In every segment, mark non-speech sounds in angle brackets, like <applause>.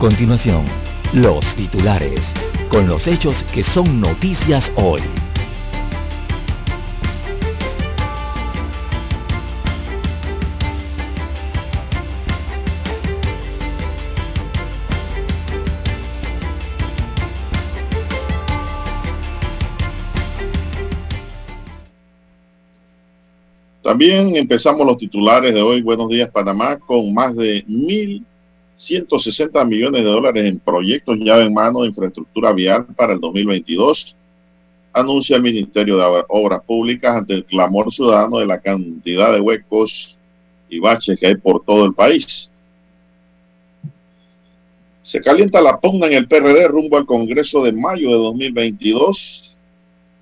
Continuación, los titulares, con los hechos que son noticias hoy. También empezamos los titulares de hoy. Buenos días, Panamá, con más de mil 160 millones de dólares en proyectos ya en mano de infraestructura vial para el 2022, anuncia el Ministerio de Obras Públicas ante el clamor ciudadano de la cantidad de huecos y baches que hay por todo el país. Se calienta la pugna en el PRD rumbo al Congreso de mayo de 2022,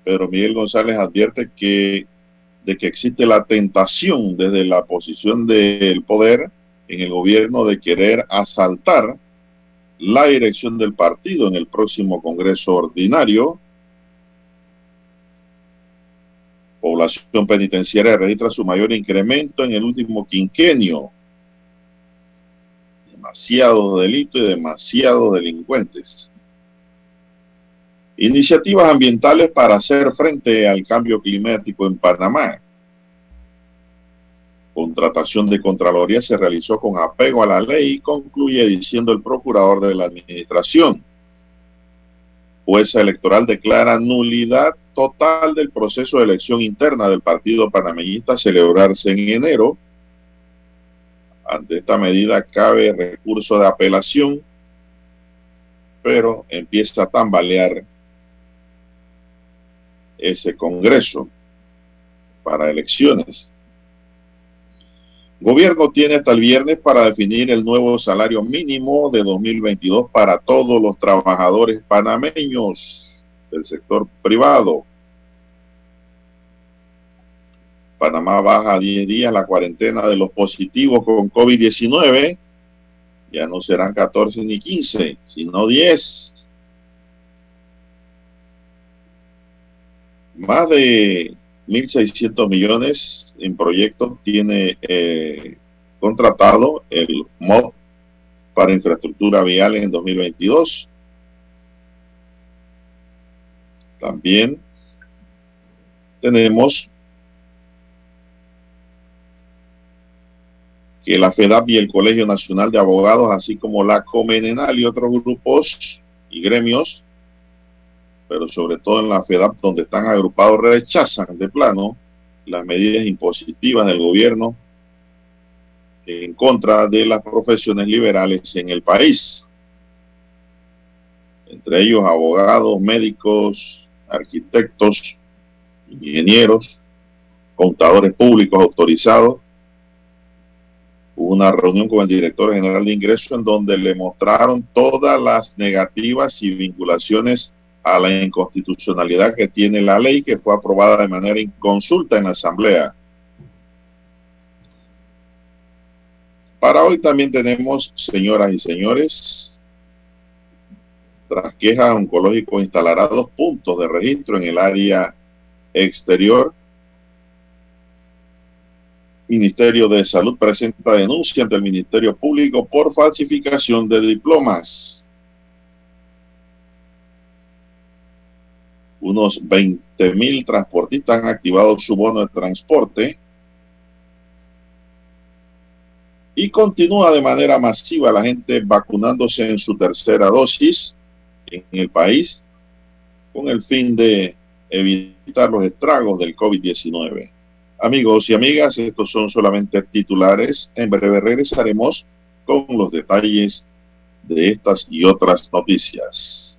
pero Miguel González advierte que de que existe la tentación desde la posición del poder en el gobierno de querer asaltar la dirección del partido en el próximo Congreso Ordinario. Población penitenciaria registra su mayor incremento en el último quinquenio. Demasiados delitos y demasiados delincuentes. Iniciativas ambientales para hacer frente al cambio climático en Panamá contratación de Contraloría se realizó con apego a la ley, concluye diciendo el procurador de la Administración. Jueza electoral declara nulidad total del proceso de elección interna del Partido Panameñista celebrarse en enero. Ante esta medida cabe recurso de apelación, pero empieza a tambalear ese Congreso para elecciones. Gobierno tiene hasta el viernes para definir el nuevo salario mínimo de 2022 para todos los trabajadores panameños del sector privado. Panamá baja a 10 días la cuarentena de los positivos con COVID-19. Ya no serán 14 ni 15, sino 10. Más de 1.600 millones en proyectos tiene eh, contratado el MOD para infraestructura vial en 2022. También tenemos que la FEDAP y el Colegio Nacional de Abogados, así como la Comenenal y otros grupos y gremios pero sobre todo en la FEDAP, donde están agrupados, rechazan de plano las medidas impositivas del gobierno en contra de las profesiones liberales en el país. Entre ellos abogados, médicos, arquitectos, ingenieros, contadores públicos autorizados. Hubo una reunión con el director general de ingreso en donde le mostraron todas las negativas y vinculaciones a la inconstitucionalidad que tiene la ley que fue aprobada de manera inconsulta en la Asamblea. Para hoy también tenemos, señoras y señores, tras quejas oncológicos instalará dos puntos de registro en el área exterior. Ministerio de Salud presenta denuncia ante el Ministerio Público por falsificación de diplomas. Unos 20 mil transportistas han activado su bono de transporte y continúa de manera masiva la gente vacunándose en su tercera dosis en el país con el fin de evitar los estragos del COVID-19. Amigos y amigas, estos son solamente titulares. En breve regresaremos con los detalles de estas y otras noticias.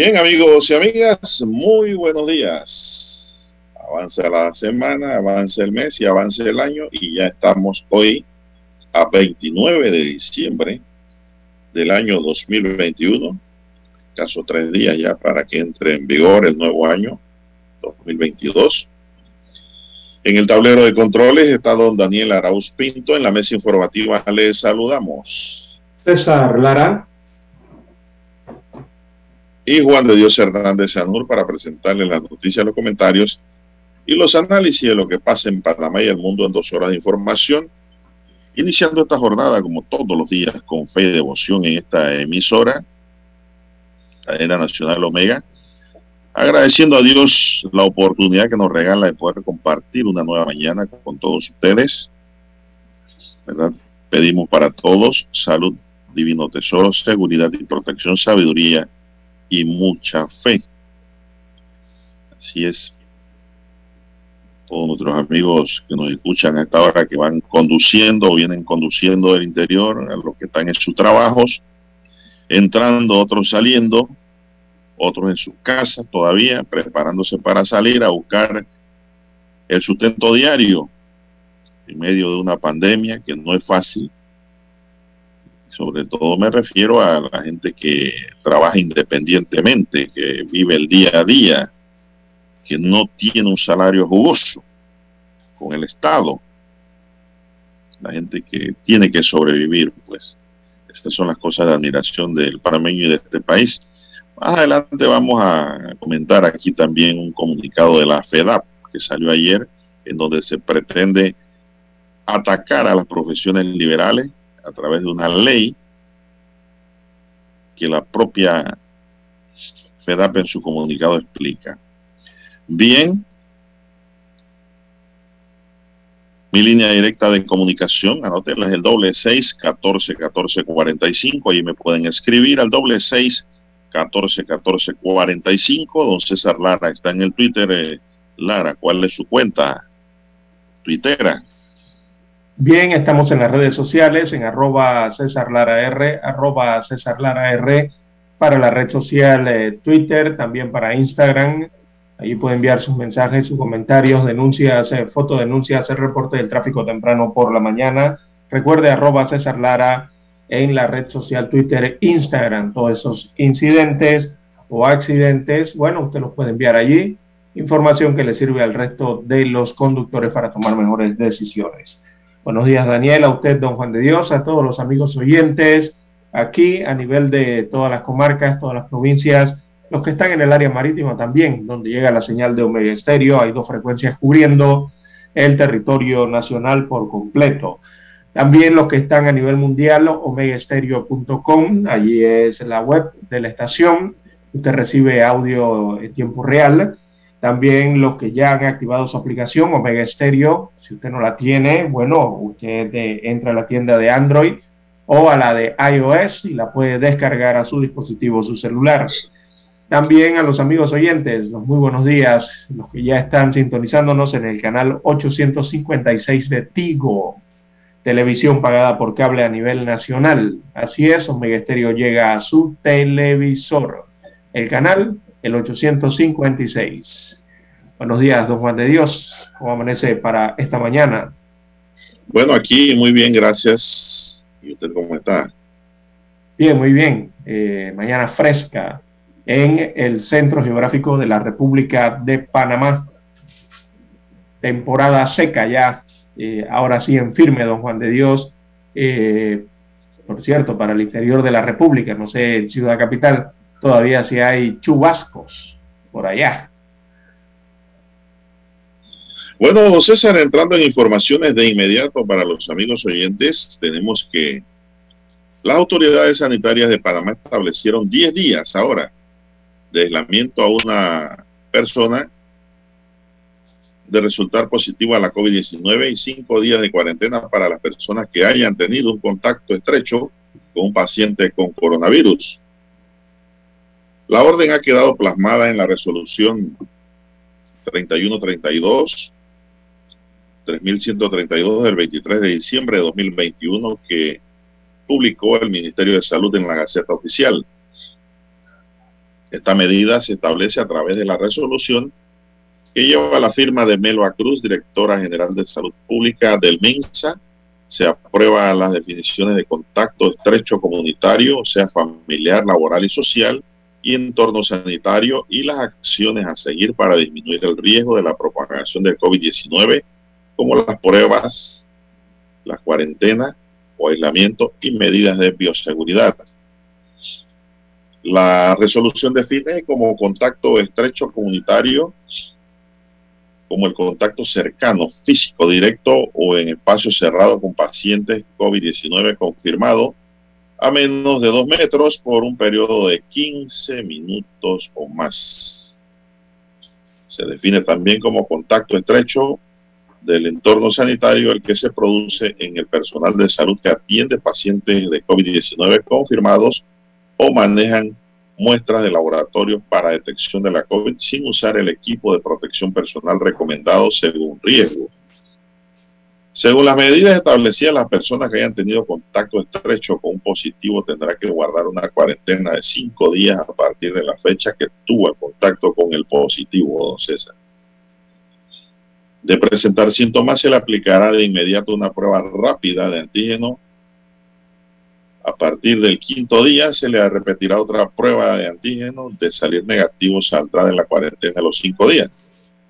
Bien, amigos y amigas, muy buenos días. Avanza la semana, avanza el mes y avanza el año y ya estamos hoy a 29 de diciembre del año 2021. Caso tres días ya para que entre en vigor el nuevo año 2022. En el tablero de controles está don Daniel Arauz Pinto. En la mesa informativa le saludamos. César Lara. Y Juan de Dios Hernández Sanur para presentarle las noticias, los comentarios y los análisis de lo que pasa en Panamá y el mundo en dos horas de información. Iniciando esta jornada, como todos los días, con fe y devoción en esta emisora, cadena nacional Omega, agradeciendo a Dios la oportunidad que nos regala de poder compartir una nueva mañana con todos ustedes. Pedimos para todos salud, divino tesoro, seguridad y protección, sabiduría y mucha fe. Así es. Todos nuestros amigos que nos escuchan a esta hora, que van conduciendo o vienen conduciendo del interior, a los que están en sus trabajos, entrando, otros saliendo, otros en sus casas todavía, preparándose para salir a buscar el sustento diario en medio de una pandemia que no es fácil sobre todo me refiero a la gente que trabaja independientemente, que vive el día a día, que no tiene un salario jugoso con el Estado. La gente que tiene que sobrevivir, pues. Estas son las cosas de admiración del panameño y de este país. Más adelante vamos a comentar aquí también un comunicado de la FEDAP que salió ayer, en donde se pretende atacar a las profesiones liberales a través de una ley que la propia FEDAP en su comunicado explica. Bien, mi línea directa de comunicación, anótenla, es el doble seis catorce catorce cuarenta y cinco, ahí me pueden escribir al doble seis catorce catorce cuarenta y cinco. Don César Lara está en el Twitter. Eh, Lara, ¿cuál es su cuenta? Twittera. Bien, estamos en las redes sociales, en arroba César Lara R, arroba César Lara R, para la red social eh, Twitter, también para Instagram. Allí puede enviar sus mensajes, sus comentarios, denuncias, eh, fotodenuncias, el reporte del tráfico temprano por la mañana. Recuerde arroba César Lara en la red social Twitter, Instagram. Todos esos incidentes o accidentes, bueno, usted los puede enviar allí. Información que le sirve al resto de los conductores para tomar mejores decisiones. Buenos días, Daniel, a usted, don Juan de Dios, a todos los amigos oyentes aquí a nivel de todas las comarcas, todas las provincias, los que están en el área marítima también, donde llega la señal de Omega Estéreo. Hay dos frecuencias cubriendo el territorio nacional por completo. También los que están a nivel mundial, omegaestereo.com, allí es la web de la estación. Usted recibe audio en tiempo real también los que ya han activado su aplicación Omega Stereo, si usted no la tiene, bueno, usted entra a la tienda de Android o a la de iOS y la puede descargar a su dispositivo, su celular. También a los amigos oyentes, los muy buenos días, los que ya están sintonizándonos en el canal 856 de Tigo. televisión pagada por cable a nivel nacional. Así es, Omega Estéreo llega a su televisor. El canal, el 856. Buenos días, don Juan de Dios. ¿Cómo amanece para esta mañana? Bueno, aquí muy bien, gracias. ¿Y usted cómo está? Bien, muy bien. Eh, mañana fresca en el centro geográfico de la República de Panamá. Temporada seca ya, eh, ahora sí en firme, don Juan de Dios. Eh, por cierto, para el interior de la República, no sé, en Ciudad Capital, todavía sí hay chubascos por allá. Bueno, César, entrando en informaciones de inmediato para los amigos oyentes, tenemos que las autoridades sanitarias de Panamá establecieron 10 días ahora de aislamiento a una persona de resultar positivo a la COVID-19 y 5 días de cuarentena para las personas que hayan tenido un contacto estrecho con un paciente con coronavirus. La orden ha quedado plasmada en la resolución 3132 3132 del 23 de diciembre de 2021 que publicó el Ministerio de Salud en la Gaceta Oficial. Esta medida se establece a través de la resolución que lleva la firma de Melba Cruz, directora general de Salud Pública del MINSA. Se aprueba las definiciones de contacto estrecho comunitario, o sea, familiar, laboral y social, y entorno sanitario, y las acciones a seguir para disminuir el riesgo de la propagación del COVID-19, como las pruebas, la cuarentena o aislamiento y medidas de bioseguridad. La resolución define como contacto estrecho comunitario como el contacto cercano, físico, directo o en espacio cerrado con pacientes COVID-19 confirmado a menos de dos metros por un periodo de 15 minutos o más. Se define también como contacto estrecho del entorno sanitario el que se produce en el personal de salud que atiende pacientes de COVID-19 confirmados o manejan muestras de laboratorio para detección de la COVID sin usar el equipo de protección personal recomendado según riesgo. Según las medidas establecidas, las personas que hayan tenido contacto estrecho con un positivo tendrán que guardar una cuarentena de cinco días a partir de la fecha que tuvo el contacto con el positivo, don César. De presentar síntomas, se le aplicará de inmediato una prueba rápida de antígeno a partir del quinto día se le repetirá otra prueba de antígeno. De salir negativo saldrá de la cuarentena los cinco días.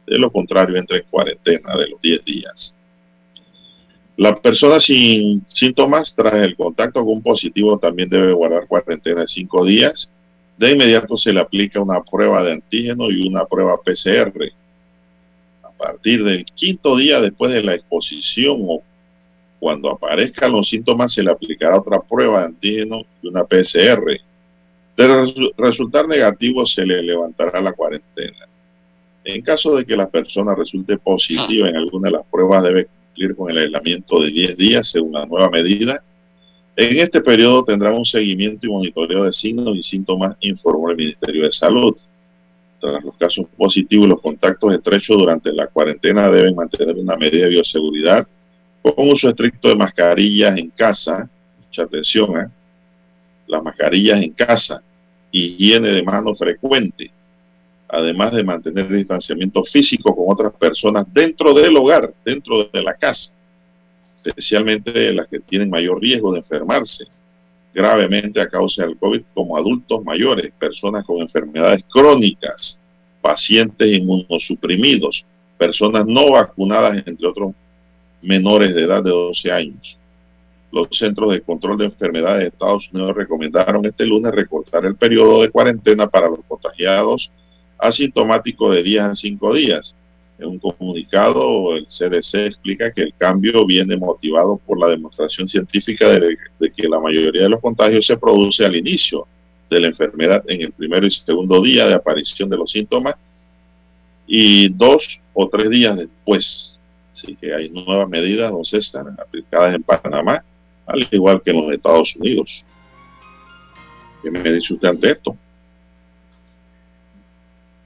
De lo contrario, entra en cuarentena de los diez días. La persona sin síntomas tras el contacto con un positivo también debe guardar cuarentena de cinco días. De inmediato se le aplica una prueba de antígeno y una prueba PCR. A partir del quinto día después de la exposición o cuando aparezcan los síntomas, se le aplicará otra prueba de antígeno y una PCR. De resultar negativo, se le levantará la cuarentena. En caso de que la persona resulte positiva en alguna de las pruebas, debe con el aislamiento de 10 días según la nueva medida. En este periodo tendrá un seguimiento y monitoreo de signos y síntomas, informó el Ministerio de Salud. Tras los casos positivos y los contactos estrechos durante la cuarentena deben mantener una medida de bioseguridad con uso estricto de mascarillas en casa, mucha atención, ¿eh? las mascarillas en casa, higiene de mano frecuente, además de mantener distanciamiento físico con otras personas dentro del hogar, dentro de la casa, especialmente las que tienen mayor riesgo de enfermarse gravemente a causa del COVID, como adultos mayores, personas con enfermedades crónicas, pacientes inmunosuprimidos, personas no vacunadas, entre otros menores de edad de 12 años. Los Centros de Control de Enfermedades de Estados Unidos recomendaron este lunes recortar el periodo de cuarentena para los contagiados asintomáticos de 10 a 5 días. En un comunicado, el CDC explica que el cambio viene motivado por la demostración científica de, de, que la mayoría de los contagios se produce al inicio de la enfermedad en el primero y segundo día de aparición de los síntomas y dos o tres días después Así que hay nuevas medidas, don César, aplicadas en Panamá, al igual que en los Estados Unidos. ¿Qué me dice usted ante esto?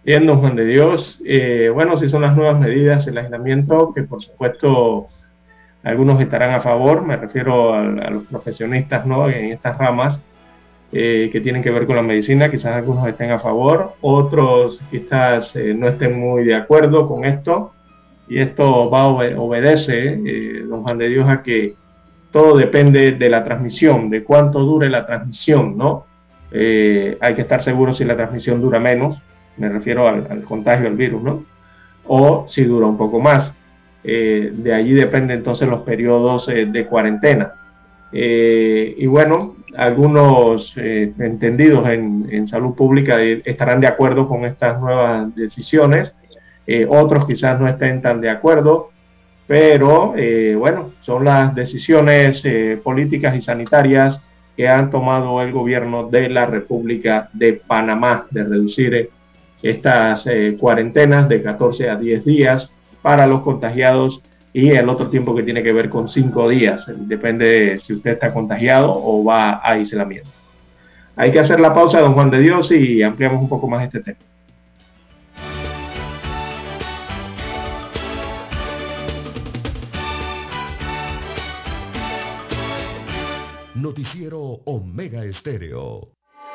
Bien, don Juan de Dios. Eh, bueno, si son las nuevas medidas, el aislamiento, que por supuesto Algunos estarán a favor, me refiero a, los profesionistas ¿no? en estas ramas eh, que tienen que ver con la medicina, quizás algunos estén a favor, otros quizás eh, no estén muy de acuerdo con esto, y esto va obedece, eh, don Juan de Dios, a que todo depende de la transmisión, de cuánto dure la transmisión, ¿no? hay que estar seguro si la transmisión dura menos, me refiero al, contagio del virus, ¿no? O si dura un poco más. de allí dependen entonces los periodos de cuarentena. y bueno, algunos eh, entendidos en, salud pública estarán de acuerdo con estas nuevas decisiones, eh, otros quizás no estén tan de acuerdo, pero eh, bueno, son las decisiones políticas y sanitarias que han tomado el gobierno de la República de Panamá de reducir estas cuarentenas de 14 a 10 días para los contagiados y el otro tiempo que tiene que ver con cinco días. Depende si usted está contagiado o va a aislamiento. Hay que hacer la pausa, don Juan de Dios, y ampliamos un poco más este tema. Noticiero Omega Estéreo.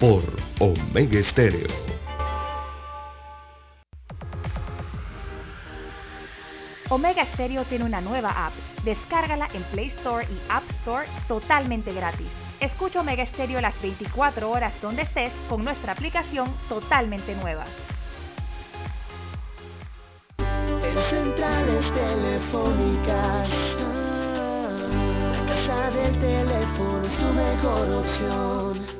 Por Omega Estéreo. Omega Stereo tiene una nueva app. Descárgala en Play Store y App Store totalmente gratis. Escucha Omega Stereo las 24 horas donde estés con nuestra aplicación totalmente nueva. En centrales telefónicas, la casa del teléfono es tu mejor opción.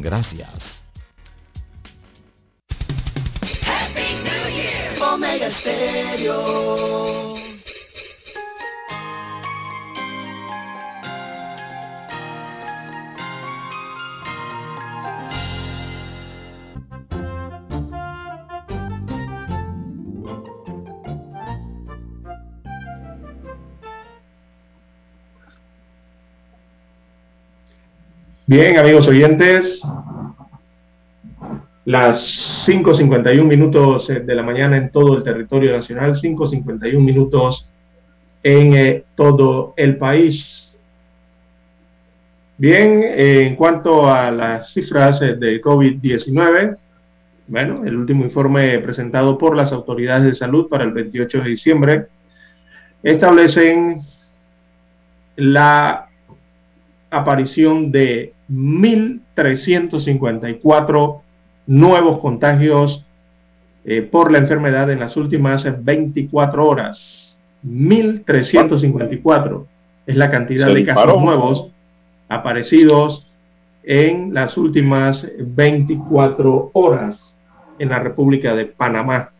Gracias. Omega Stereo. Bien, amigos oyentes, las 5.51 minutos eh, de la mañana en todo el territorio nacional, 5.51 minutos en eh, todo el país. Bien, eh, en cuanto a las cifras del COVID-19, bueno, el último informe presentado por las autoridades de salud para el 28 de diciembre establecen la aparición de 1.354 nuevos contagios eh, por la enfermedad en las últimas 24 horas. 1.354 es la cantidad de casos nuevos aparecidos en las últimas 24 horas en la República de Panamá.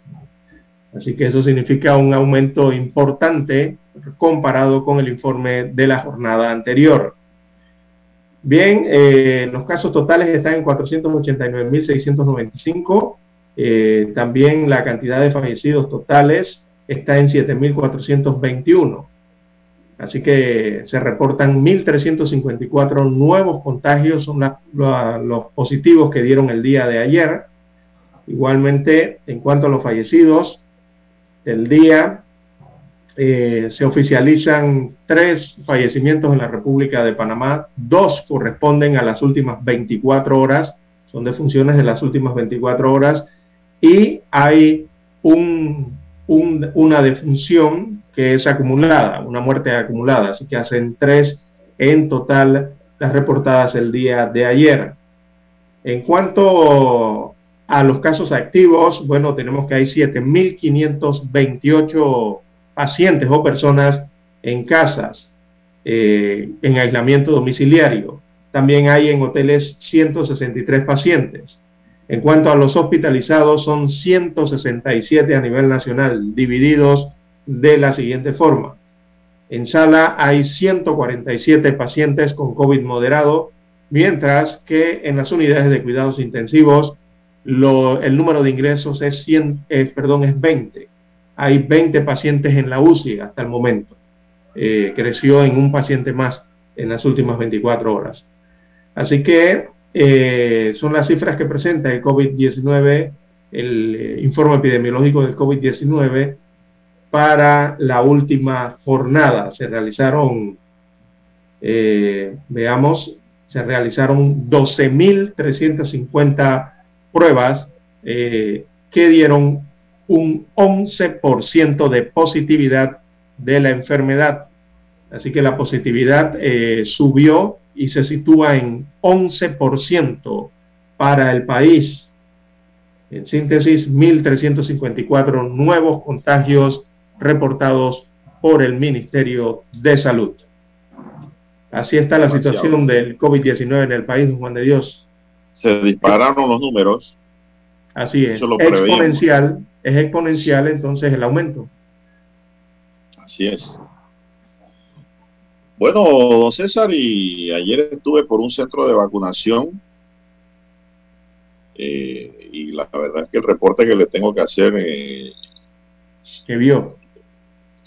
Así que eso significa un aumento importante comparado con el informe de la jornada anterior. Bien, eh, los casos totales están en 489.695. Eh, también la cantidad de fallecidos totales está en 7.421. Así que se reportan 1.354 nuevos contagios, son los positivos que dieron el día de ayer. Igualmente, en cuanto a los fallecidos, el día eh, se oficializan tres fallecimientos en la República de Panamá, dos corresponden a las últimas 24 horas, son defunciones de las últimas 24 horas, y hay un, una defunción que es acumulada, una muerte acumulada, así que hacen tres en total las reportadas el día de ayer. En cuanto a los casos activos, bueno, tenemos que hay 7.528 pacientes o personas en casas, eh, en aislamiento domiciliario. También hay en hoteles 163 pacientes. En cuanto a los hospitalizados, son 167 a nivel nacional, divididos de la siguiente forma. En sala hay 147 pacientes con COVID moderado, mientras que en las unidades de cuidados intensivos el número de ingresos es, 100, perdón, es 20. Hay 20 pacientes en la UCI hasta el momento. Eh, creció en un paciente más en las últimas 24 horas. Así que eh, son las cifras que presenta el COVID-19, el eh, informe epidemiológico del COVID-19 para la última jornada. Se realizaron, veamos, se realizaron 12.350 pruebas que dieron un 11% de positividad de la enfermedad. Así que la positividad eh, subió y se sitúa en 11% para el país. En síntesis, 1.354 nuevos contagios reportados por el Ministerio de Salud. Así está la situación del COVID-19 en el país, Juan de Dios. Se dispararon los números. Así es. exponencial, es exponencial entonces el aumento. Así es. Bueno, don César, y ayer estuve por un centro de vacunación eh, y la verdad es que el reporte que le tengo que hacer... Eh, ¿Qué vio?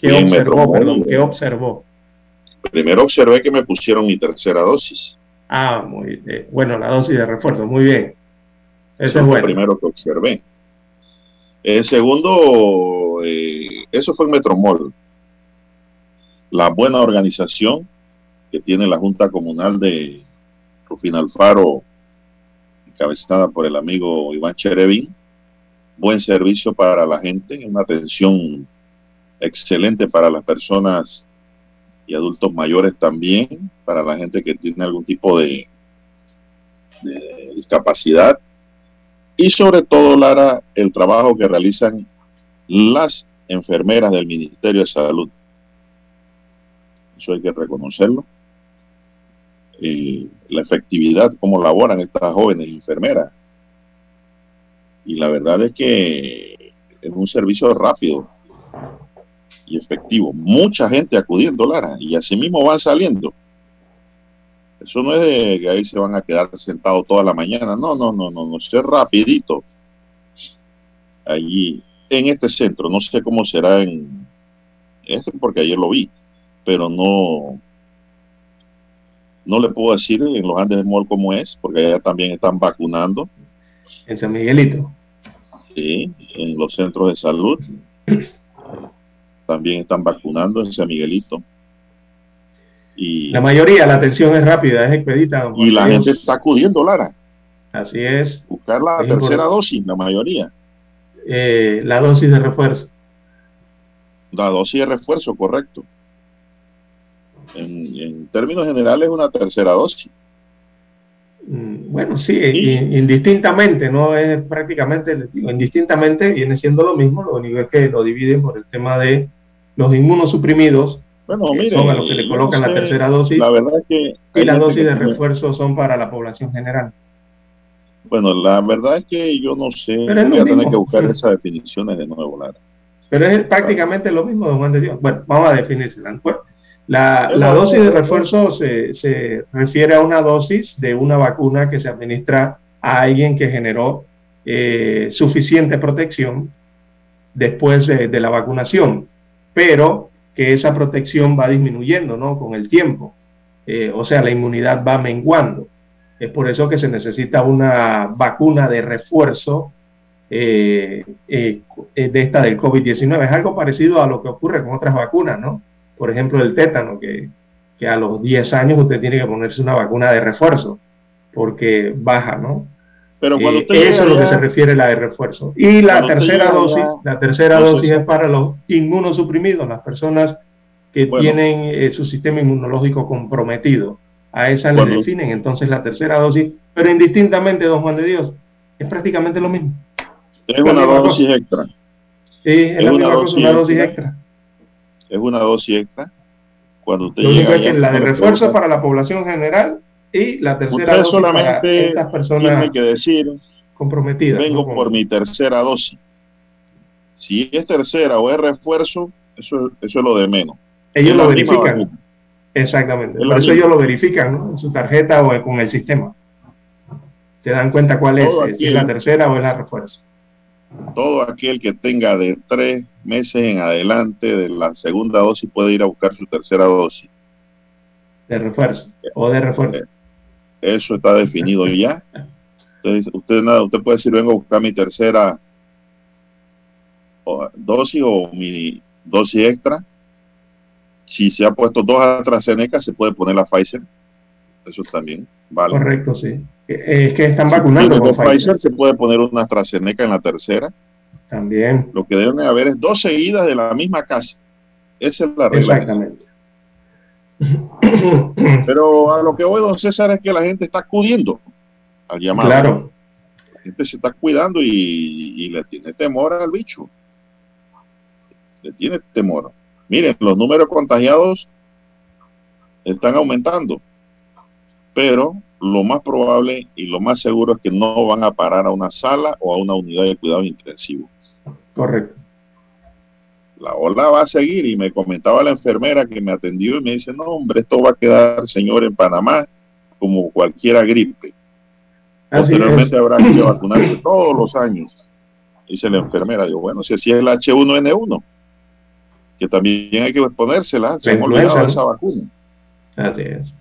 ¿Qué observó, perdón? ¿Qué observó? Primero observé que me pusieron mi tercera dosis. Ah, muy bien. Bueno, la dosis de refuerzo, muy bien. Eso, es bueno. lo primero que observé. El segundo, eh, eso fue el Metromol. La buena organización que tiene la Junta Comunal de Rufina Alfaro, encabezada por el amigo Iván Cherevin. Buen servicio para la gente, una atención excelente para las personas y adultos mayores también, para la gente que tiene algún tipo de, discapacidad y sobre todo, Lara, el trabajo que realizan las enfermeras del Ministerio de Salud. Eso hay que reconocerlo. La efectividad, cómo laboran estas jóvenes enfermeras. Y la verdad es que es un servicio rápido y efectivo. Mucha gente acudiendo, Lara, y así mismo van saliendo. Eso no es de que ahí se van a quedar sentados toda la mañana. No, no, no, no, no, es rapidito. Allí, en este centro, no sé cómo será en este, porque ayer lo vi, pero no, no le puedo decir en los Andes Mall cómo es, porque allá también están vacunando. En San Miguelito. Sí, en los centros de salud. también están vacunando en San Miguelito. Y, la mayoría, la atención es rápida, es expedita. Y la gente está acudiendo, Lara. Así es. Buscar la tercera dosis, la mayoría. Eh, la dosis de refuerzo. La dosis de refuerzo, correcto. En, en términos generales, una tercera dosis. Mm, bueno, sí, indistintamente, no es prácticamente, indistintamente viene siendo lo mismo, lo único es que lo dividen por el tema de los inmunosuprimidos, bueno, son a los que le colocan la tercera dosis, la verdad que y las dosis de refuerzo son para la población general. Bueno, la verdad es que yo no sé, voy a tener que buscar esas definiciones de nuevo, Lara. Pero es prácticamente lo mismo, don Juan de Dios. Bueno, vamos a definirla. Pues, la, la dosis de refuerzo se, se, refiere a una dosis de una vacuna que se administra a alguien que generó eh, suficiente protección después de, de, la vacunación. Pero que esa protección va disminuyendo ¿no? con el tiempo. Eh, o sea, la inmunidad va menguando. Es por eso que se necesita una vacuna de refuerzo eh, eh, de esta del COVID-19. Es algo parecido a lo que ocurre con otras vacunas, ¿no? Por ejemplo, el tétano, que, que a los 10 años usted tiene que ponerse una vacuna de refuerzo, porque baja, ¿no? Pero cuando usted eso es lo que se refiere a la de refuerzo. Y la tercera dosis, la tercera dosis es para los inmunosuprimidos, las personas que tienen eh, su sistema inmunológico comprometido. A esa le definen entonces la tercera dosis, pero indistintamente, don Juan de Dios, es prácticamente lo mismo. Es una dosis extra. Sí, es, la una, dosis, una dosis extra. Es una dosis extra. Cuando usted lo único es que la de refuerzo para la población general y la tercera dosis para estas personas tiene que decir comprometidas. Vengo por mi tercera dosis. Si es tercera o es refuerzo, eso, eso es lo de menos. Ellos lo verifican. Exactamente. Por eso ellos lo verifican ¿no? en su tarjeta o con el sistema. Se dan cuenta cuál es, si es la tercera o es la refuerzo. Todo aquel que tenga de tres meses en adelante de la segunda dosis puede ir a buscar su tercera dosis. De refuerzo o de refuerzo. Eh, eso está definido ya. Entonces, usted nada, usted puede decir, vengo a buscar mi tercera dosis o mi dosis extra. Si se ha puesto dos AstraZeneca, se puede poner la Pfizer. Eso también vale. Correcto, sí. Es que están vacunando con Pfizer. Se puede poner una AstraZeneca en la tercera. También. Lo que deben haber es dos seguidas de la misma casa. Esa es la regla. Exactamente. Pero a lo que voy, don César, es que la gente está acudiendo al llamado. Claro. La gente se está cuidando y, le tiene temor al bicho. Le tiene temor. Miren, los números contagiados están aumentando, pero lo más probable y lo más seguro es que no van a parar a una sala o a una unidad de cuidados intensivos. Correcto la ola va a seguir y me comentaba la enfermera que me atendió y me dice, no hombre, esto va a quedar, señor, en Panamá como cualquiera gripe. Posteriormente habrá que vacunarse todos los años. Dice la enfermera, digo, bueno, si así es el H1N1, que también hay que ponérsela, se hemos olvidado de esa vacuna. Así es.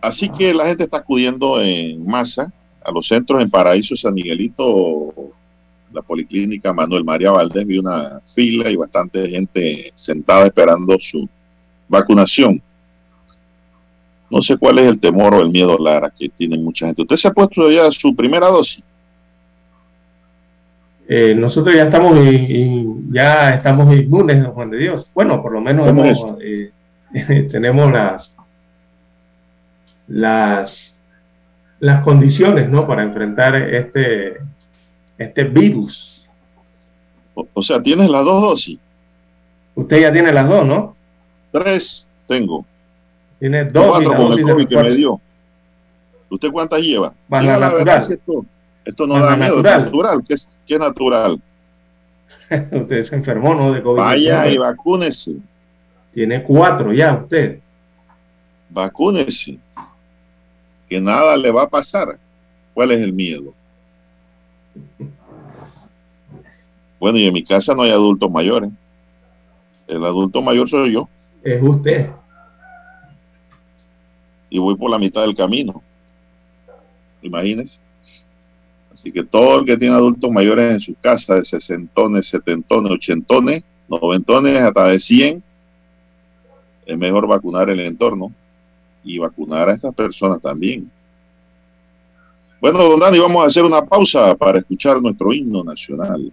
Así que la gente está acudiendo en masa a los centros en Paraíso, San Miguelito, la policlínica Manuel María Valdés, vi una fila y bastante gente sentada esperando su vacunación. No sé cuál es el temor o el miedo, Lara, que tiene mucha gente. ¿Usted se ha puesto ya su primera dosis? Eh, nosotros ya estamos ya estamos inmunes, Juan de Dios. Bueno, por lo menos eh, <laughs> tenemos las las las condiciones, ¿no? Para enfrentar este este virus. O, sea, tienes las dos dosis. Usted ya tiene las dos, ¿no? Tres tengo. Tiene dos y dosis de que me dio. ¿Usted cuántas lleva? Más la natural. esto, esto, no da miedo, natural. es natural. ¿Qué es, qué es natural? <laughs> usted se enfermó, ¿no? De COVID. Vaya y vacúnese. Tiene cuatro ya usted. Vacúnese. Que nada le va a pasar. ¿Cuál es el miedo? Bueno, y en mi casa no hay adultos mayores. El adulto mayor soy yo. Es usted. Y voy por la mitad del camino. Imagínense. Así que todo el que tiene adultos mayores en su casa, de sesentones, setentones, ochentones, noventones, hasta de cien, es mejor vacunar el entorno y vacunar a estas personas también. Bueno, don Dani, vamos a hacer una pausa para escuchar nuestro himno nacional.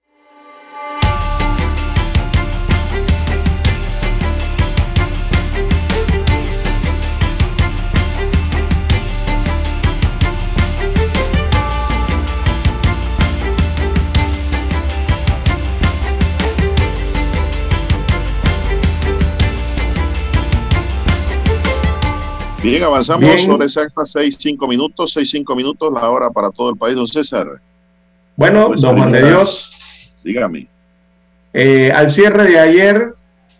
Bien, avanzamos Bien. sobre exactas seis, cinco minutos, seis, cinco minutos, la hora para todo el país, don César. Bueno, Pues, don Juan de Dios, Dígame. eh, al cierre de ayer,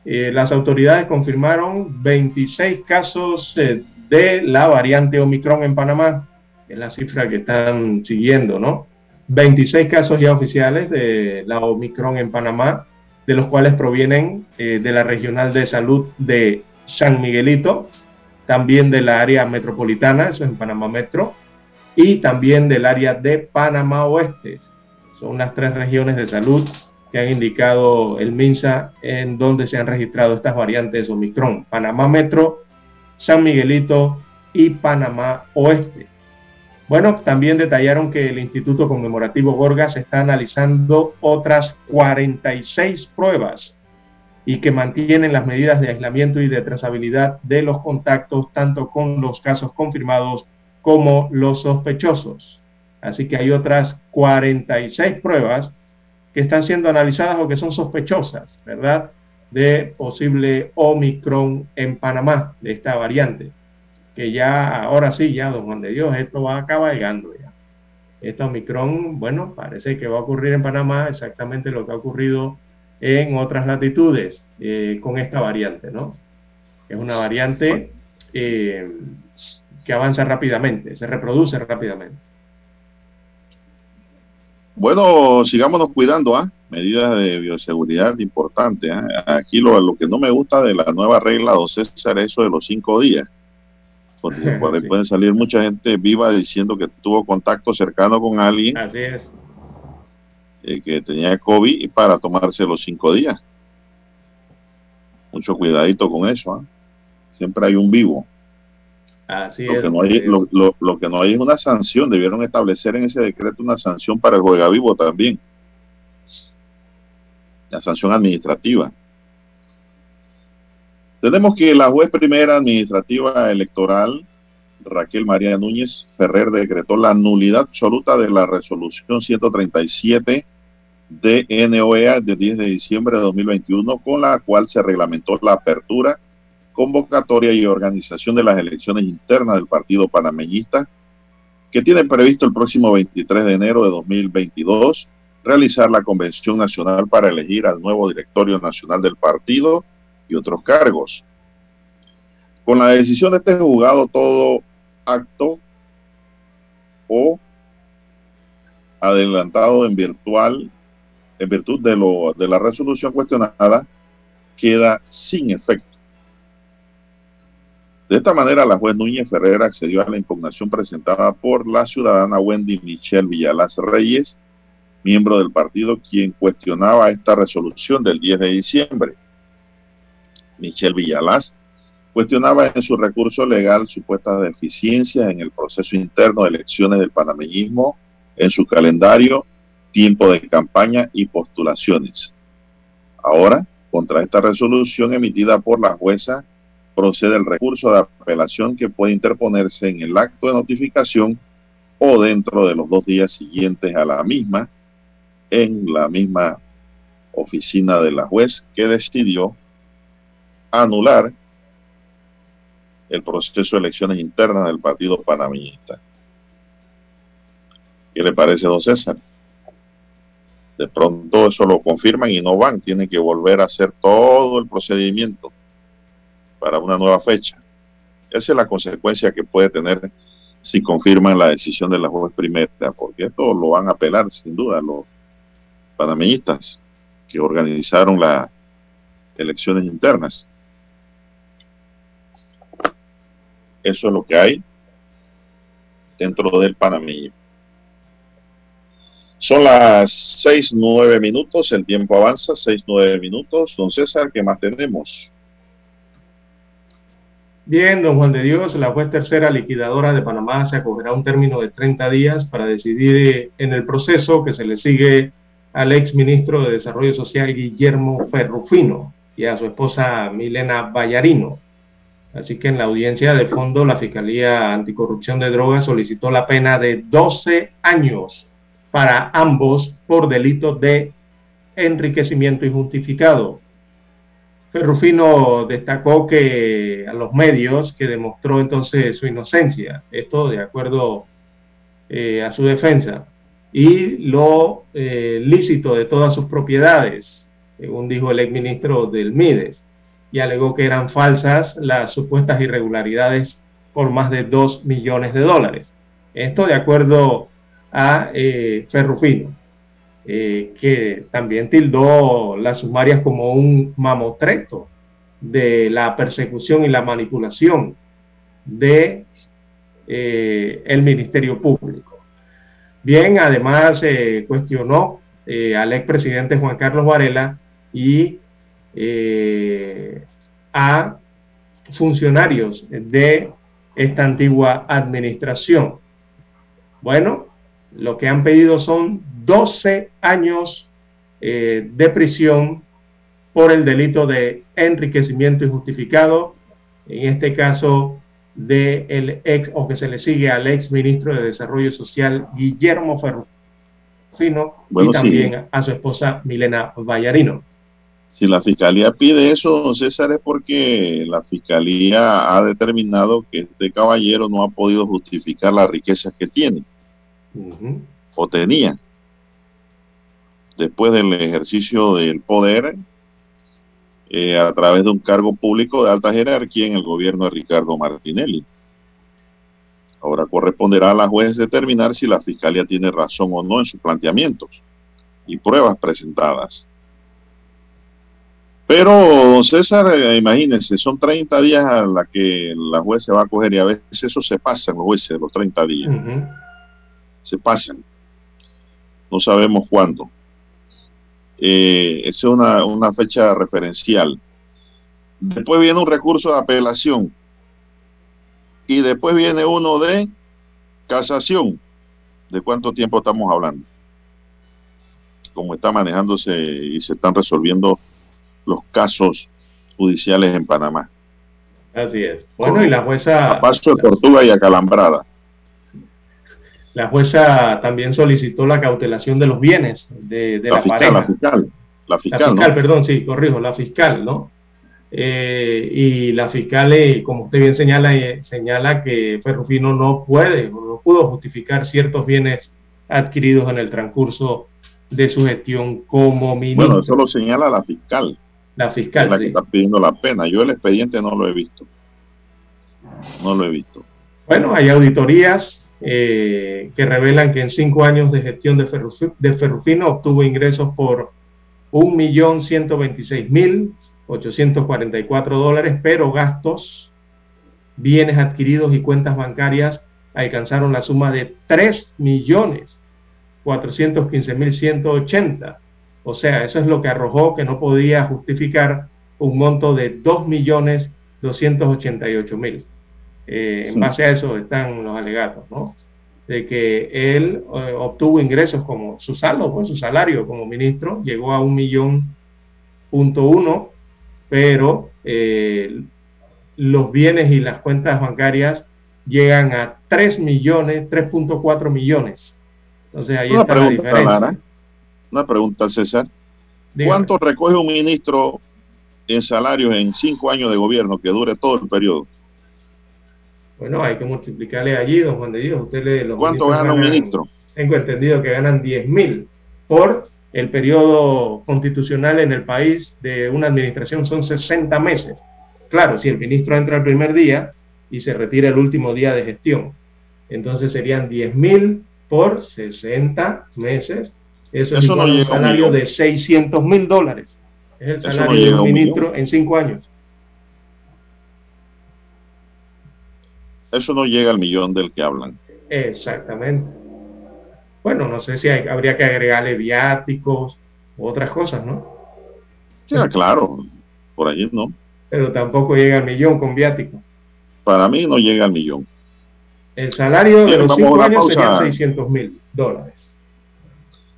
eh, las autoridades confirmaron 26 casos eh, de la variante Omicron en Panamá. Es la cifra que están siguiendo, ¿no? 26 casos ya oficiales de la Omicron en Panamá, de los cuales provienen de la Regional de Salud de San Miguelito, también de la área metropolitana, eso es en Panamá Metro, y también del área de Panamá Oeste. Son las tres regiones de salud que han indicado el MINSA en donde se han registrado estas variantes Omicron. Panamá Metro, San Miguelito y Panamá Oeste. Bueno, también detallaron que el Instituto Conmemorativo Gorgas está analizando otras 46 pruebas y que mantienen las medidas de aislamiento y de trazabilidad de los contactos tanto con los casos confirmados como los sospechosos. Así que hay otras 46 pruebas que están siendo analizadas o que son sospechosas, ¿verdad? De posible Omicron en Panamá, de esta variante. Que ya, ahora sí, ya, don Juan de Dios, esto va cabalgando ya. Esta Omicron, bueno, parece que va a ocurrir en Panamá exactamente lo que ha ocurrido en otras latitudes eh, con esta variante, ¿no? Es una variante eh, que avanza rápidamente, se reproduce rápidamente. Bueno, sigámonos cuidando, ¿ah? Medidas de bioseguridad importantes. ¿ah? Aquí lo, lo que no me gusta de la nueva regla, don César, es eso de los cinco días. Porque <laughs> Sí. pueden salir mucha gente viva diciendo que tuvo contacto cercano con alguien Así es. Eh, que tenía COVID y para tomarse los cinco días. Mucho cuidadito con eso. ¿ah? Siempre hay un vivo. Así Lo es. que, no hay, lo, lo- lo que no hay es una sanción. Debieron establecer en ese decreto una sanción para el juega vivo también. La sanción administrativa. Tenemos que la juez primera administrativa electoral, Raquel María Núñez Ferrer, decretó la nulidad absoluta de la resolución 137 de NOEA de 10 de diciembre de 2021, con la cual se reglamentó la apertura convocatoria y organización de las elecciones internas del Partido Panameñista, que tienen previsto el próximo 23 de enero de 2022 realizar la Convención Nacional para elegir al nuevo directorio nacional del partido y otros cargos. Con la decisión de este juzgado, todo acto o adelantado en virtual, en virtud de, lo, de la resolución cuestionada, queda sin efecto. De esta manera, la juez Núñez Ferrer accedió a la impugnación presentada por la ciudadana Wendy Michelle Villalaz Reyes, miembro del partido, quien cuestionaba esta resolución del 10 de diciembre. Michelle Villalaz cuestionaba en su recurso legal supuestas deficiencias en el proceso interno de elecciones del panameñismo, en su calendario, tiempo de campaña y postulaciones. Ahora, contra esta resolución emitida por la jueza, procede el recurso de apelación que puede interponerse en el acto de notificación o dentro de los dos días siguientes a la misma, en la misma oficina de la juez que decidió anular el proceso de elecciones internas del Partido Panameñista. ¿Qué le parece, don César? De pronto eso lo confirman y no van, tienen que volver a hacer todo el procedimiento para una nueva fecha. Esa es la consecuencia que puede tener si confirman la decisión de la juez primera, porque esto lo van a apelar sin duda los panameñistas que organizaron las elecciones internas. Eso es lo que hay dentro del panameñismo. Son las seis, nueve minutos, el tiempo avanza, seis, nueve minutos. Don César, ¿qué más tenemos? Bien, don Juan de Dios, la juez tercera liquidadora de Panamá se acogerá un término de 30 días para decidir eh, en el proceso que se le sigue al ex ministro de Desarrollo Social Guillermo Ferrufino y a su esposa Milena Vallarino. Así que en la audiencia de fondo la Fiscalía Anticorrupción de Drogas solicitó la pena de 12 años para ambos por delito de enriquecimiento injustificado. Ferrufino destacó que a los medios que demostró entonces su inocencia, esto de acuerdo eh, a su defensa, y lo eh, lícito de todas sus propiedades, según dijo el exministro del Mides, y alegó que eran falsas las supuestas irregularidades por más de 2 millones de dólares. Esto de acuerdo a eh, Ferrufino. Eh, que también tildó las sumarias como un mamotreto de la persecución y la manipulación de eh, el Ministerio Público. Bien, además eh, cuestionó al expresidente Juan Carlos Varela y a funcionarios de esta antigua administración. Bueno, lo que han pedido son 12 años eh, de prisión por el delito de enriquecimiento injustificado, en este caso de el ex o que se le sigue al ex ministro de Desarrollo Social Guillermo Ferrufino y también a su esposa Milena Vallarino. Si la fiscalía pide eso, don César, es porque la fiscalía ha determinado que este caballero no ha podido justificar las riquezas que tiene o tenía después del ejercicio del poder eh, a través de un cargo público de alta jerarquía en el gobierno de Ricardo Martinelli. Ahora corresponderá a la juez determinar si la fiscalía tiene razón o no en sus planteamientos y pruebas presentadas. Pero, don César, eh, imagínense, son 30 días a la que la juez se va a coger y a veces eso se pasa en los jueces, los 30 días. Se pasan. No sabemos cuándo. Eh, esa es una, una fecha referencial. Después viene un recurso de apelación. Y después viene uno de casación. ¿De cuánto tiempo estamos hablando? Como está manejándose y se están resolviendo los casos judiciales en Panamá. Así es. Bueno, y la jueza... A paso de tortuga y acalambrada. La jueza también solicitó la cautelación de los bienes de, la, fiscal, La fiscal, la fiscal, perdón, sí, corrijo, la fiscal, ¿no? Eh, y la fiscal, eh, como usted bien señala, eh, señala que Ferrufino no puede, no pudo justificar ciertos bienes adquiridos en el transcurso de su gestión como ministro. Bueno, eso lo señala la fiscal. La fiscal. la que está pidiendo la pena. Yo el expediente no lo he visto. No lo he visto. Bueno, hay auditorías eh, que revelan que en cinco años de gestión de, Ferrufino obtuvo ingresos por 1.126.844 dólares, pero gastos, bienes adquiridos y cuentas bancarias alcanzaron la suma de 3.415.180. O sea, eso es lo que arrojó que no podía justificar un monto de 2.288.000. Eh, en base a eso están los alegatos, ¿no? De que él eh, obtuvo ingresos como su saldo, pues su salario como ministro llegó a un millón punto uno, pero eh, los bienes y las cuentas bancarias llegan a 3 millones, 3.4 millones. Entonces ahí está la diferencia. Una pregunta, César. ¿Cuánto recoge un ministro en salarios en cinco años de gobierno que dure todo el periodo? Bueno, hay que multiplicarle allí, don Juan de Dios. Usted le, ¿Cuánto gana un ministro? Tengo entendido que ganan 10 mil por el periodo constitucional en el país de una administración son 60 meses. Claro, si el ministro entra el primer día y se retira el último día de gestión, entonces serían 10 mil por 60 meses. Eso, es igual un salario de 600 mil dólares. Es el salario de un ministro en cinco años. Eso no llega al millón del que hablan. Exactamente. Bueno, no sé si habría que agregarle viáticos u otras cosas, ¿no? Ya, claro, por allí no. Pero tampoco llega al millón con viático. Para mí no llega al millón. El salario de los cinco años sería 600 mil dólares.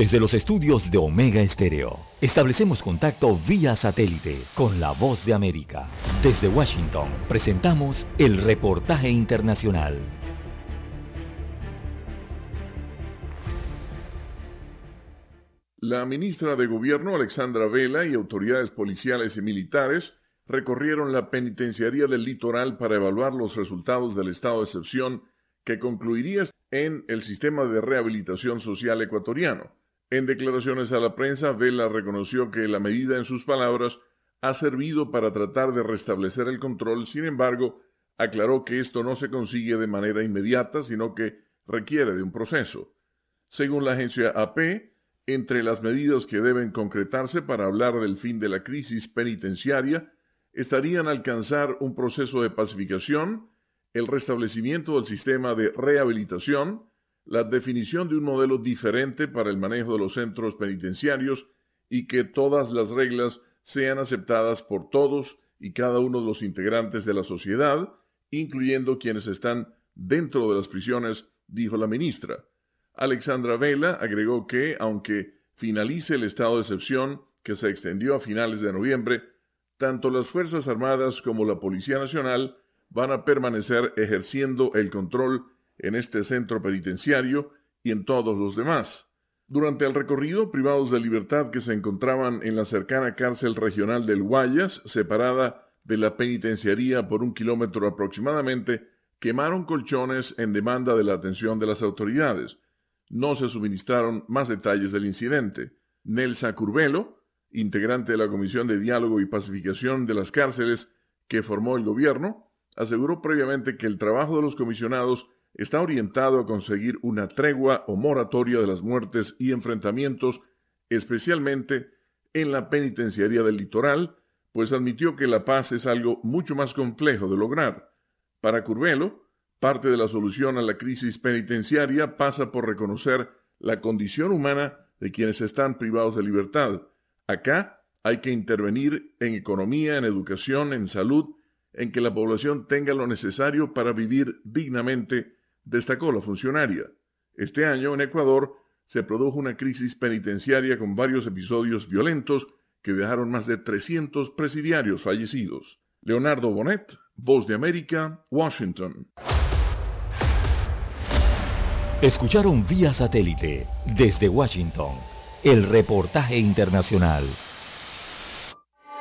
Desde los estudios de Omega Stereo, establecemos contacto vía satélite con la voz de América. Desde Washington, presentamos el reportaje internacional. La ministra de Gobierno, Alexandra Vela, y autoridades policiales y militares recorrieron la penitenciaría del litoral para evaluar los resultados del estado de excepción que concluiría en el sistema de rehabilitación social ecuatoriano. En declaraciones a la prensa, Vela reconoció que la medida, en sus palabras, ha servido para tratar de restablecer el control, sin embargo, aclaró que esto no se consigue de manera inmediata, sino que requiere de un proceso. Según la agencia AP, entre las medidas que deben concretarse para hablar del fin de la crisis penitenciaria estarían alcanzar un proceso de pacificación, el restablecimiento del sistema de rehabilitación, la definición de un modelo diferente para el manejo de los centros penitenciarios y que todas las reglas sean aceptadas por todos y cada uno de los integrantes de la sociedad, incluyendo quienes están dentro de las prisiones, dijo la ministra. Alexandra Vela agregó que, aunque finalice el estado de excepción que se extendió a finales de noviembre, tanto las Fuerzas Armadas como la Policía Nacional van a permanecer ejerciendo el control en este centro penitenciario y en todos los demás. Durante el recorrido, privados de libertad que se encontraban en la cercana cárcel regional del Guayas, separada de la penitenciaría por un kilómetro aproximadamente, quemaron colchones en demanda de la atención de las autoridades no se suministraron más detalles del incidente. Nelsa Curvelo, integrante de la Comisión de Diálogo y Pacificación de las Cárceles que formó el gobierno, aseguró previamente que el trabajo de los comisionados está orientado a conseguir una tregua o moratoria de las muertes y enfrentamientos, especialmente en la penitenciaría del litoral, pues admitió que la paz es algo mucho más complejo de lograr. Para Curvelo, Parte de la solución a la crisis penitenciaria pasa por reconocer la condición humana de quienes están privados de libertad. Acá hay que intervenir en economía, en educación, en salud, en que la población tenga lo necesario para vivir dignamente, destacó la funcionaria. Este año en Ecuador se produjo una crisis penitenciaria con varios episodios violentos que dejaron más de 300 presidiarios fallecidos. Leonardo Bonet, Voz de América, Washington. Escucharon vía satélite desde Washington el reportaje internacional.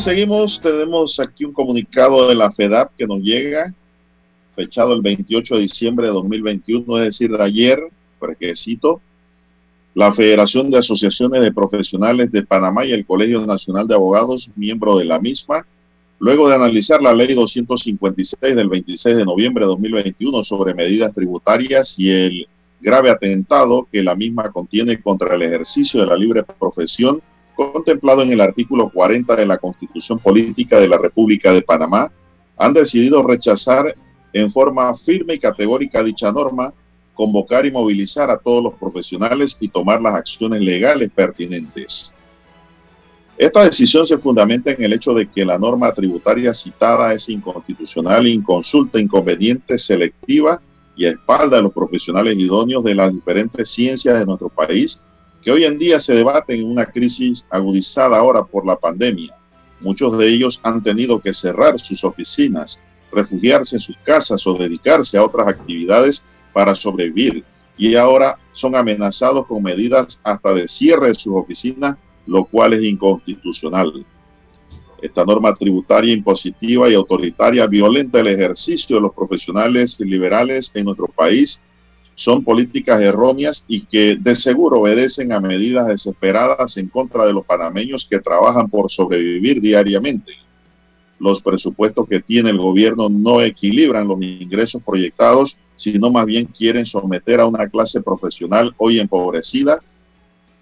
Seguimos. Tenemos aquí un comunicado de la FEDAP que nos llega, fechado el 28 de diciembre de 2021, es decir, de ayer, fresquecito. La Federación de Asociaciones de Profesionales de Panamá y el Colegio Nacional de Abogados, miembro de la misma, luego de analizar la Ley 256 del 26 de noviembre de 2021 sobre medidas tributarias y el grave atentado que la misma contiene contra el ejercicio de la libre profesión contemplado en el artículo 40 de la Constitución Política de la República de Panamá, han decidido rechazar en forma firme y categórica dicha norma, convocar y movilizar a todos los profesionales y tomar las acciones legales pertinentes. Esta decisión se fundamenta en el hecho de que la norma tributaria citada es inconstitucional, inconsulta, inconveniente, selectiva y a espalda de los profesionales idóneos de las diferentes ciencias de nuestro país que hoy en día se debaten en una crisis agudizada ahora por la pandemia. Muchos de ellos han tenido que cerrar sus oficinas, refugiarse en sus casas o dedicarse a otras actividades para sobrevivir y ahora son amenazados con medidas hasta de cierre de sus oficinas, lo cual es inconstitucional. Esta norma tributaria impositiva y autoritaria violenta el ejercicio de los profesionales liberales en nuestro país son políticas erróneas y que de seguro obedecen a medidas desesperadas en contra de los panameños que trabajan por sobrevivir diariamente. Los presupuestos que tiene el gobierno no equilibran los ingresos proyectados, sino más bien quieren someter a una clase profesional hoy empobrecida,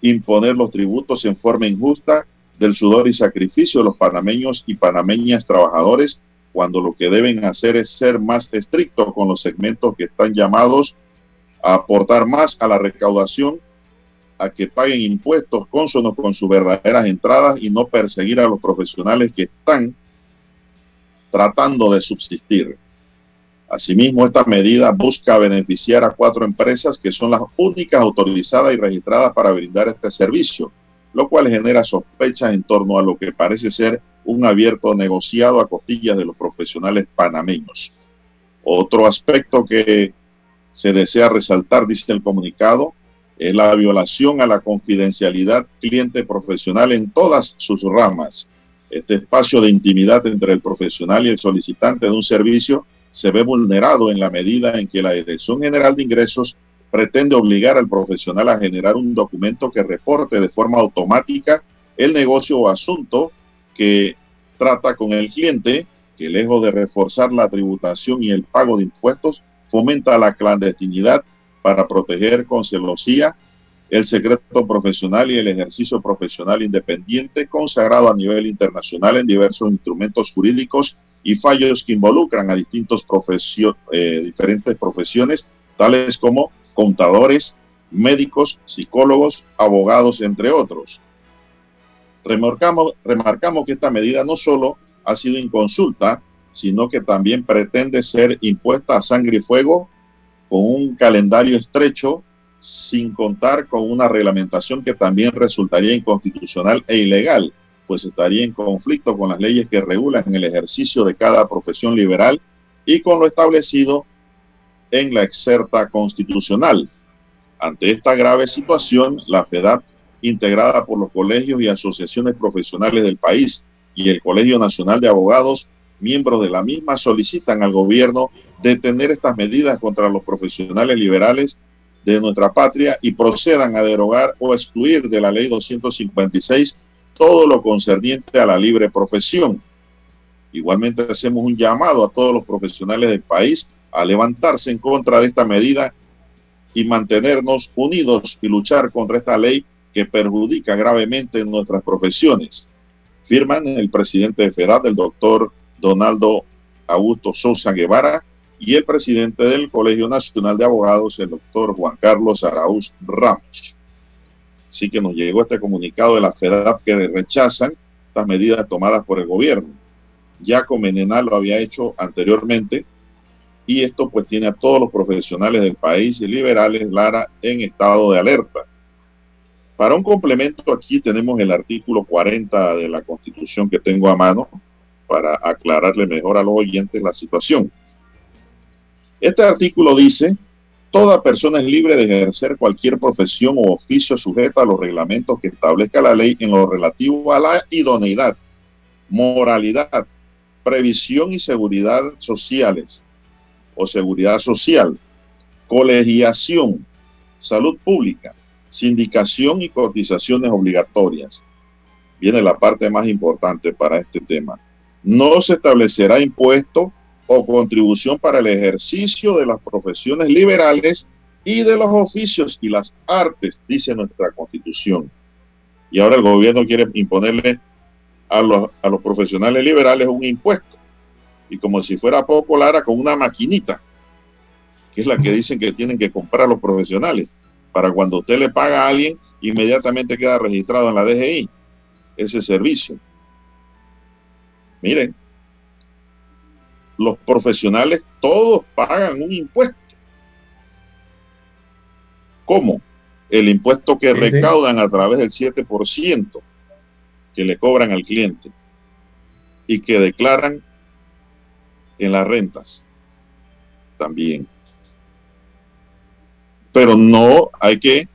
imponer los tributos en forma injusta del sudor y sacrificio de los panameños y panameñas trabajadores, cuando lo que deben hacer es ser más estrictos con los segmentos que están llamados aportar más a la recaudación, a que paguen impuestos cónsonos con sus verdaderas entradas y no perseguir a los profesionales que están tratando de subsistir. Asimismo, esta medida busca beneficiar a cuatro empresas que son las únicas autorizadas y registradas para brindar este servicio, lo cual genera sospechas en torno a lo que parece ser un abierto negociado a costillas de los profesionales panameños. Otro aspecto que se desea resaltar, dice el comunicado, es la violación a la confidencialidad cliente profesional en todas sus ramas. Este espacio de intimidad entre el profesional y el solicitante de un servicio se ve vulnerado en la medida en que la Dirección General de Ingresos pretende obligar al profesional a generar un documento que reporte de forma automática el negocio o asunto que trata con el cliente, que lejos de reforzar la tributación y el pago de impuestos, fomenta la clandestinidad para proteger con celosía el secreto profesional y el ejercicio profesional independiente consagrado a nivel internacional en diversos instrumentos jurídicos y fallos que involucran a distintos eh, diferentes profesiones, tales como contadores, médicos, psicólogos, abogados, entre otros. Remarcamos, remarcamos que esta medida no solo ha sido inconsulta, sino que también pretende ser impuesta a sangre y fuego con un calendario estrecho sin contar con una reglamentación que también resultaría inconstitucional e ilegal, pues estaría en conflicto con las leyes que regulan el ejercicio de cada profesión liberal y con lo establecido en la excerta constitucional. Ante esta grave situación, la FEDAP, integrada por los colegios y asociaciones profesionales del país y el Colegio Nacional de Abogados, miembros de la misma solicitan al gobierno detener estas medidas contra los profesionales liberales de nuestra patria y procedan a derogar o excluir de la ley 256 todo lo concerniente a la libre profesión. Igualmente hacemos un llamado a todos los profesionales del país a levantarse en contra de esta medida y mantenernos unidos y luchar contra esta ley que perjudica gravemente nuestras profesiones. Firman el presidente de FEDAD, el doctor Donaldo Augusto Sosa Guevara, y el presidente del Colegio Nacional de Abogados, el doctor Juan Carlos Araúz Ramos. Así que nos llegó este comunicado de la FEDAP que rechazan estas medidas tomadas por el gobierno. Ya Comenenal lo había hecho anteriormente y esto pues tiene a todos los profesionales del país y liberales, Lara, en estado de alerta. Para un complemento aquí tenemos el artículo 40 de la Constitución que tengo a mano, para aclararle mejor a los oyentes la situación. Este artículo dice, toda persona es libre de ejercer cualquier profesión o oficio sujeta a los reglamentos que establezca la ley en lo relativo a la idoneidad, moralidad, previsión y seguridad sociales o seguridad social, colegiación, salud pública, sindicación y cotizaciones obligatorias. Viene la parte más importante para este tema. No se establecerá impuesto o contribución para el ejercicio de las profesiones liberales y de los oficios y las artes, dice nuestra constitución. Y ahora el gobierno quiere imponerle a los, a los profesionales liberales un impuesto. Y como si fuera poco, Lara, con una maquinita, que es la que dicen que tienen que comprar los profesionales, para cuando usted le paga a alguien, inmediatamente queda registrado en la DGI ese servicio. Miren, los profesionales todos pagan un impuesto. ¿Cómo? El impuesto que recaudan a través del 7% que le cobran al cliente y que declaran en las rentas también. Pero no hay que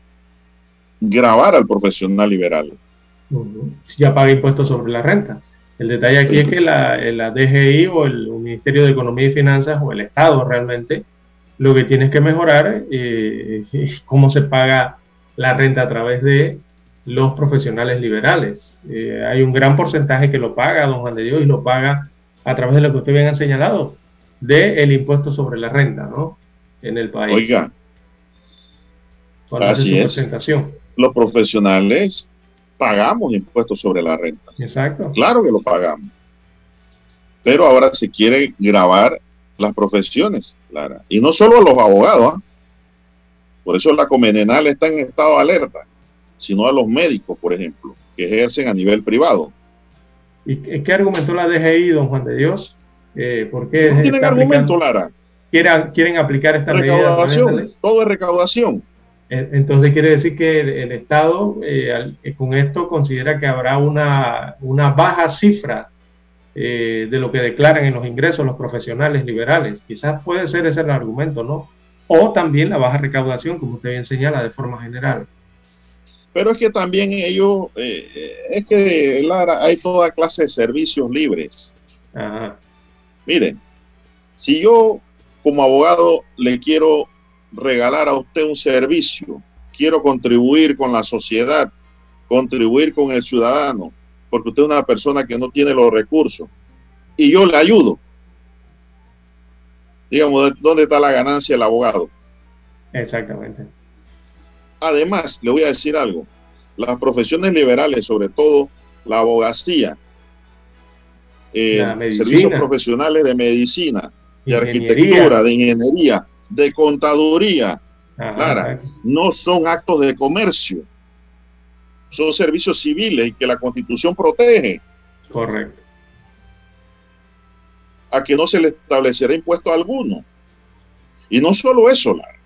grabar al profesional liberal. Si ya paga impuestos sobre la renta. El detalle aquí es que la, la, DGI o el Ministerio de Economía y Finanzas o el Estado realmente lo que tiene que mejorar eh, es <laughs> cómo se paga la renta a través de los profesionales liberales. Eh, hay un gran porcentaje que lo paga don Juan de Dios y lo paga a través de lo que usted bien ha señalado, del el impuesto sobre la renta, ¿no? En el país. Oiga, así es. Los profesionales pagamos impuestos sobre la renta. Exacto. Claro que lo pagamos. Pero ahora se quiere grabar las profesiones, Clara. Y no solo a los abogados. ¿ah? Por eso la Comenenal está en estado de alerta, sino a los médicos, por ejemplo, que ejercen a nivel privado. ¿Y qué argumentó la DGI, don Juan de Dios? Eh, ¿Por qué no tienen argumento, Lara. Quieren, quieren aplicar esta recaudación, Todo es recaudación. Eh, entonces quiere decir que el, Estado eh, eh, con esto considera que habrá una, una baja cifra de lo que declaran en los ingresos los profesionales liberales. Quizás puede ser ese el argumento, ¿no? O también la baja recaudación, como usted bien señala, de forma general. Pero es que también ellos, es que Lara, hay toda clase de servicios libres. Ajá. Miren, si yo como abogado le quiero regalar a usted un servicio, quiero contribuir con la sociedad, contribuir con el ciudadano, porque usted es una persona que no tiene los recursos, y yo le ayudo. Digamos, ¿dónde está la ganancia del abogado? Exactamente. Además, le voy a decir algo. Las profesiones liberales, sobre todo la abogacía, eh, servicios profesionales de medicina, de arquitectura, de ingeniería, de contaduría. Clara, no son actos de comercio, son servicios civiles y que la constitución protege. Correcto. A que no se le establecerá impuesto alguno. Y no solo eso, Lara,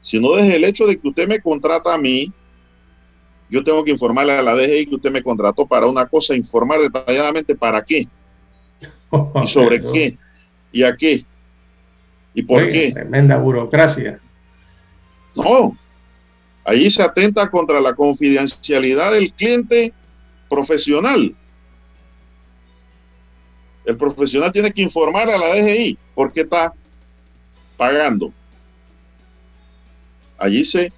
sino desde el hecho de que usted me contrata a mí, yo tengo que informarle a la DGI que usted me contrató para una cosa, informar detalladamente para qué <laughs> y sobre qué y a qué. ¿Y por qué? Tremenda burocracia. No, ahí se atenta contra la confidencialidad del cliente profesional. El profesional tiene que informar a la DGI por qué está pagando. Allí se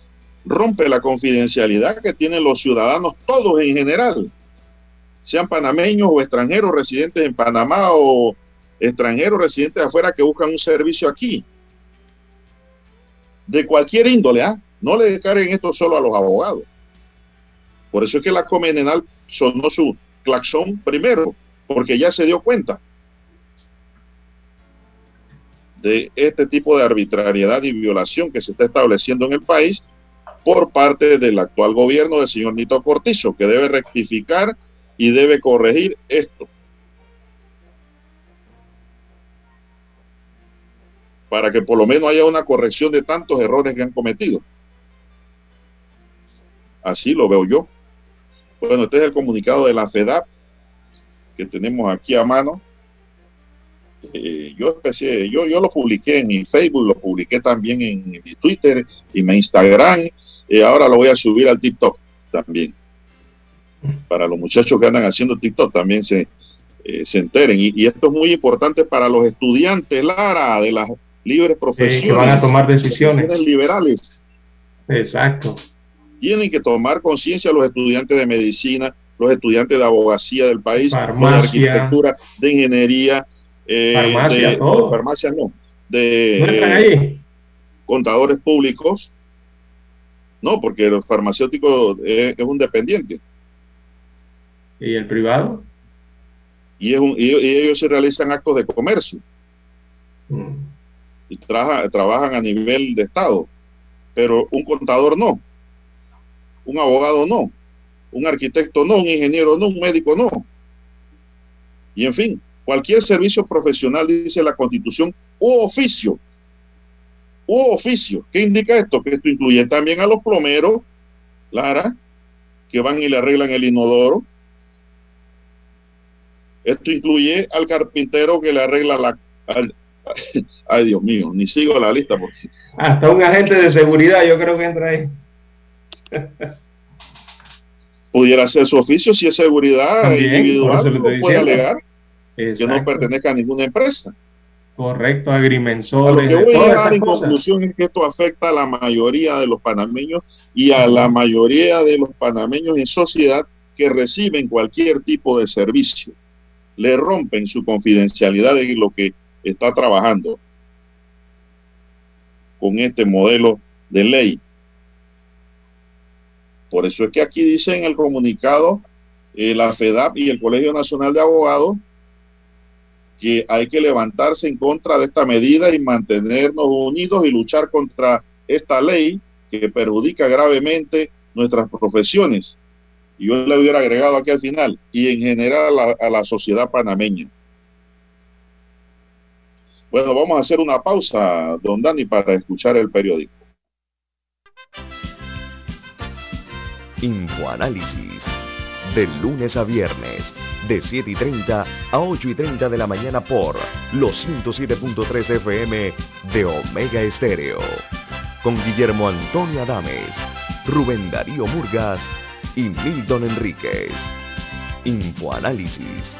rompe la confidencialidad que tienen los ciudadanos todos en general, sean panameños o extranjeros residentes en Panamá o extranjeros residentes afuera que buscan un servicio aquí. De cualquier índole, ¿ah? No le carguen esto solo a los abogados. Por eso es que la Comenenal sonó su claxón primero, porque ya se dio cuenta de este tipo de arbitrariedad y violación que se está estableciendo en el país por parte del actual gobierno del señor Nito Cortizo, que debe rectificar y debe corregir esto. Para que por lo menos haya una corrección de tantos errores que han cometido. Así lo veo yo. Bueno, este es el comunicado de la FEDAP que tenemos aquí a mano. Eh, yo, yo, yo lo publiqué en mi Facebook, lo publiqué también en, mi Twitter y mi Instagram. Y ahora lo voy a subir al TikTok también. para los muchachos que andan haciendo TikTok también se, eh, se enteren. Y, esto es muy importante para los estudiantes, Lara, de las libres profesiones. que van a tomar decisiones. liberales. Exacto. Tienen que tomar conciencia los estudiantes de medicina, los estudiantes de abogacía del país, farmacia, de arquitectura, de ingeniería, eh, farmacia, de, farmacia no, de eh, contadores públicos. No, porque el farmacéutico es, un dependiente. ¿Y el privado? Y, es y, ellos se realizan actos de comercio. Mm. Trabajan a nivel de Estado. Pero un contador no. Un abogado no un arquitecto no, un ingeniero no, un médico no. Y en fin, cualquier servicio profesional, dice la Constitución, u oficio, u oficio. ¿Qué indica esto? Que esto incluye también a los plomeros, Lara, que van y le arreglan el inodoro. Esto incluye al carpintero que le arregla la... <laughs> ay, Dios mío, ni sigo la lista porque... Hasta un agente de seguridad yo creo que entra ahí. <laughs> pudiera ser su oficio si es seguridad individual, puede alegar que no pertenezca a ninguna empresa. Correcto, agrimensores. lo que voy a dar en conclusión es que esto afecta a la mayoría de los panameños y a la mayoría de los panameños en sociedad que reciben cualquier tipo de servicio. Le rompen su confidencialidad en lo que está trabajando con este modelo de ley. Por eso es que aquí dice en el comunicado eh, la FEDAP y el Colegio Nacional de Abogados que hay que levantarse en contra de esta medida y mantenernos unidos y luchar contra esta ley que perjudica gravemente nuestras profesiones. Y yo le hubiera agregado aquí al final, y en general a la, a la sociedad panameña. Bueno, vamos a hacer una pausa, don Dani, para escuchar el periódico. Infoanálisis. De lunes a viernes, de 7 y 30 a 8 y 30 de la mañana por los 107.3 FM de Omega Estéreo. Con Guillermo Antonio Adames, Rubén Darío Murgas y Milton Enríquez. Infoanálisis.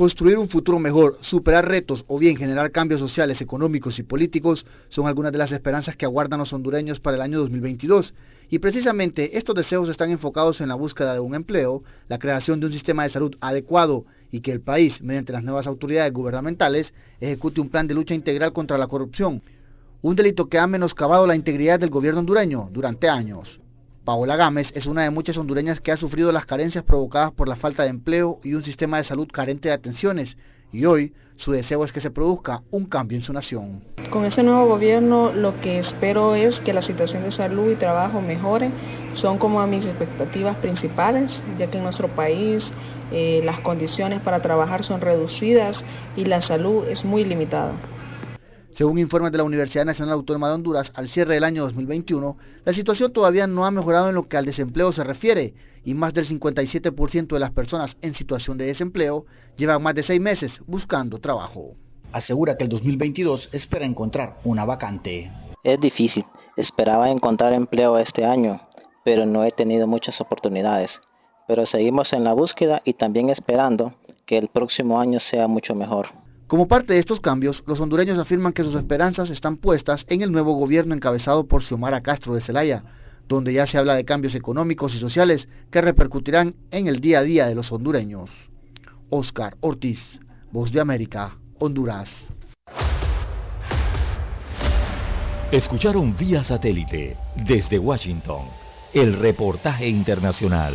Construir un futuro mejor, superar retos o bien generar cambios sociales, económicos y políticos son algunas de las esperanzas que aguardan los hondureños para el año 2022 y precisamente estos deseos están enfocados en la búsqueda de un empleo, la creación de un sistema de salud adecuado y que el país, mediante las nuevas autoridades gubernamentales, ejecute un plan de lucha integral contra la corrupción, un delito que ha menoscabado la integridad del gobierno hondureño durante años. Paola Gámez es una de muchas hondureñas que ha sufrido las carencias provocadas por la falta de empleo y un sistema de salud carente de atenciones, y hoy su deseo es que se produzca un cambio en su nación. Con ese nuevo gobierno lo que espero es que la situación de salud y trabajo mejore. Son como mis expectativas principales, ya que en nuestro país eh, las condiciones para trabajar son reducidas y la salud es muy limitada. Según informes de la Universidad Nacional Autónoma de Honduras, al cierre del año 2021, la situación todavía no ha mejorado en lo que al desempleo se refiere y más del 57% de las personas en situación de desempleo llevan más de seis meses buscando trabajo. Asegura que el 2022 espera encontrar una vacante. Es difícil. Esperaba encontrar empleo este año, pero no he tenido muchas oportunidades. Pero seguimos en la búsqueda y también esperando que el próximo año sea mucho mejor. Como parte de estos cambios, los hondureños afirman que sus esperanzas están puestas en el nuevo gobierno encabezado por Xiomara Castro de Celaya, donde ya se habla de cambios económicos y sociales que repercutirán en el día a día de los hondureños. Oscar Ortiz, Voz de América, Honduras. Escucharon vía satélite desde Washington el reportaje internacional.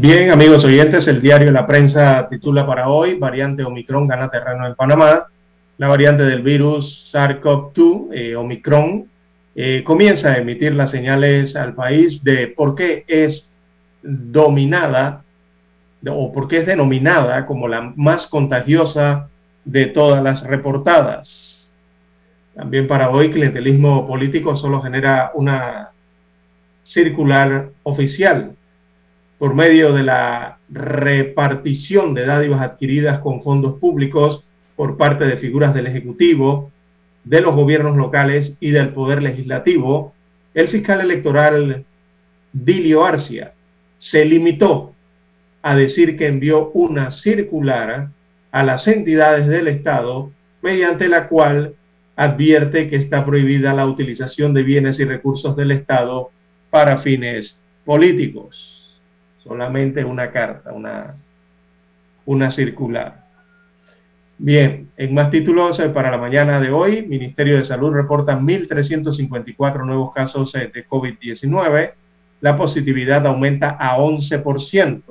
Bien, amigos oyentes, el diario La Prensa titula para hoy, variante Omicron gana terreno en Panamá. La variante del virus SARS-CoV-2, eh, Omicron, eh, comienza a emitir las señales al país de por qué es dominada o por qué es denominada como la más contagiosa de todas las reportadas. También para hoy, clientelismo político solo genera una circular oficial por medio de la repartición de dádivas adquiridas con fondos públicos por parte de figuras del Ejecutivo, de los gobiernos locales y del Poder Legislativo, el fiscal electoral Dilio Arcia se limitó a decir que envió una circular a las entidades del Estado mediante la cual advierte que está prohibida la utilización de bienes y recursos del Estado para fines políticos solamente una carta, una, una circular. Bien, en más títulos para la mañana de hoy, Ministerio de Salud reporta 1.354 nuevos casos eh, de COVID-19. La positividad aumenta a 11%.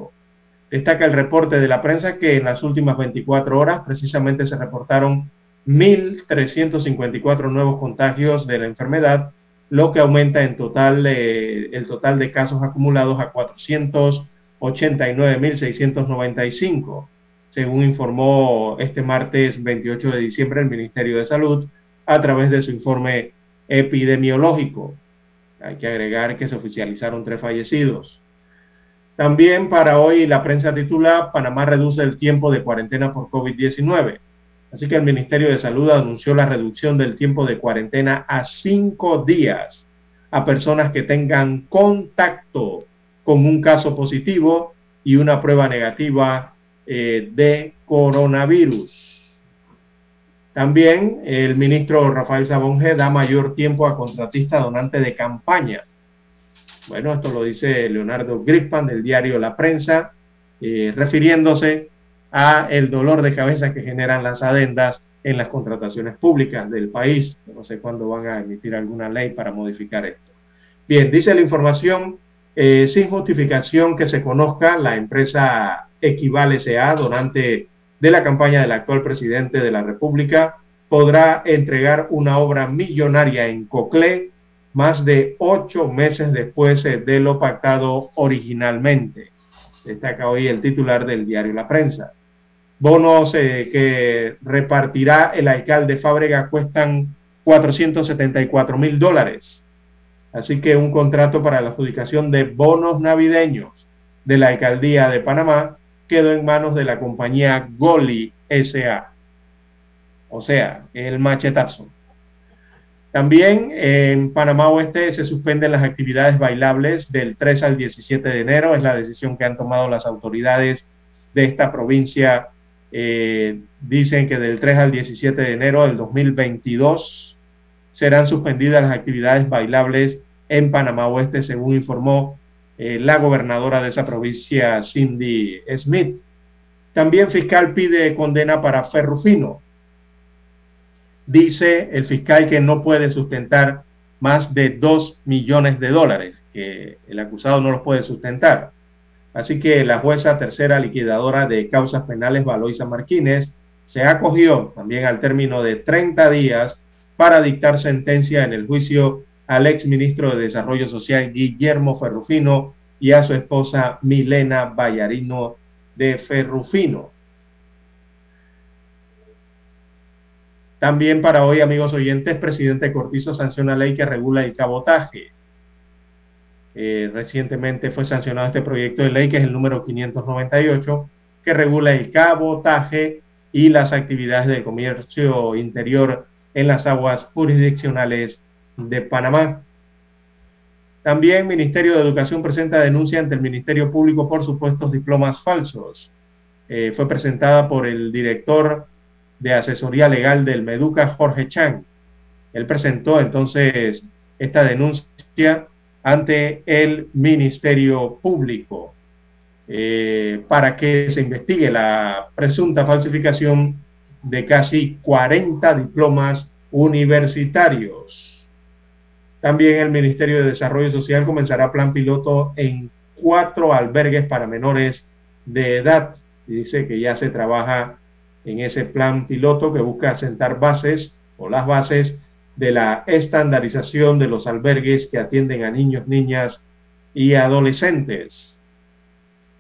Destaca el reporte de la prensa que en las últimas 24 horas precisamente se reportaron 1.354 nuevos contagios de la enfermedad lo que aumenta en total el total de casos acumulados a 489.695, según informó este martes 28 de diciembre el Ministerio de Salud a través de su informe epidemiológico. Hay que agregar que se oficializaron tres fallecidos. También para hoy la prensa titula Panamá reduce el tiempo de cuarentena por COVID-19. Así que el Ministerio de Salud anunció la reducción del tiempo de cuarentena a cinco días a personas que tengan contacto con un caso positivo y una prueba negativa eh, de coronavirus. También el ministro Rafael Sabonge da mayor tiempo a contratista donante de campaña. Bueno, esto lo dice Leonardo Grispan del diario La Prensa, eh, refiriéndose a el dolor de cabeza que generan las adendas en las contrataciones públicas del país. No sé cuándo van a emitir alguna ley para modificar esto. Bien, dice la información, eh, sin justificación que se conozca, la empresa Equival S.A., donante de la campaña del actual presidente de la República, podrá entregar una obra millonaria en Coclé más de ocho meses después de lo pactado originalmente. Destaca hoy el titular del diario La Prensa. Bonos eh, que repartirá el alcalde Fábrega cuestan 474 mil dólares. Así que un contrato para la adjudicación de bonos navideños de la alcaldía de Panamá quedó en manos de la compañía Goli SA. O sea, el machetazo. También en Panamá Oeste se suspenden las actividades bailables del 3 al 17 de enero. Es la decisión que han tomado las autoridades de esta provincia eh, dicen que del 3 al 17 de enero del 2022 serán suspendidas las actividades bailables en Panamá Oeste, según informó eh, la gobernadora de esa provincia, Cindy Smith. También fiscal pide condena para Ferrufino. Dice el fiscal que no puede sustentar más de 2 millones de dólares, que el acusado no los puede sustentar. Así que la jueza tercera liquidadora de causas penales, Valoisa Martínez, se acogió también al término de 30 días para dictar sentencia en el juicio al ex ministro de Desarrollo Social Guillermo Ferrufino y a su esposa Milena Ballarino de Ferrufino. También para hoy, amigos oyentes, presidente Cortizo sanciona ley que regula el cabotaje. Eh, recientemente fue sancionado este proyecto de ley, que es el número 598, que regula el cabotaje y las actividades de comercio interior en las aguas jurisdiccionales de Panamá. También Ministerio de Educación presenta denuncia ante el Ministerio Público por supuestos diplomas falsos. Eh, fue presentada por el director de asesoría legal del Meduca, Jorge Chang. Él presentó entonces esta denuncia ante el Ministerio Público eh, para que se investigue la presunta falsificación de casi 40 diplomas universitarios. También el Ministerio de Desarrollo Social comenzará plan piloto en cuatro albergues para menores de edad. dice que ya se trabaja en ese plan piloto que busca sentar bases o las bases de la estandarización de los albergues que atienden a niños, niñas y adolescentes.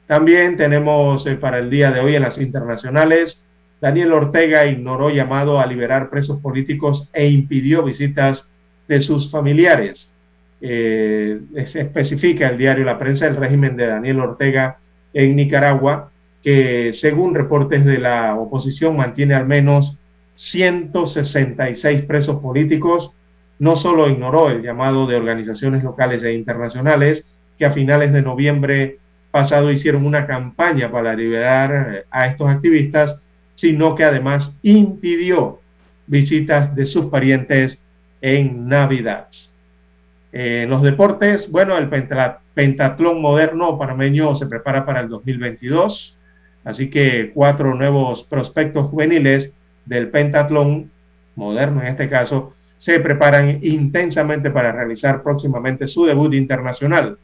También tenemos eh, para el día de hoy en las internacionales, Daniel Ortega ignoró llamado a liberar presos políticos e impidió visitas de sus familiares. Eh, se especifica el diario La Prensa el régimen de Daniel Ortega en Nicaragua que según reportes de la oposición mantiene al menos 166 presos políticos, no solo ignoró el llamado de organizaciones locales e internacionales que a finales de noviembre pasado hicieron una campaña para liberar eh, a estos activistas, sino que además impidió visitas de sus parientes en Navidad. En los deportes, bueno, el pentatlón moderno panameño se prepara para el 2022. Así que cuatro nuevos prospectos juveniles del pentatlón, moderno en este caso, se preparan intensamente para realizar próximamente su debut internacional.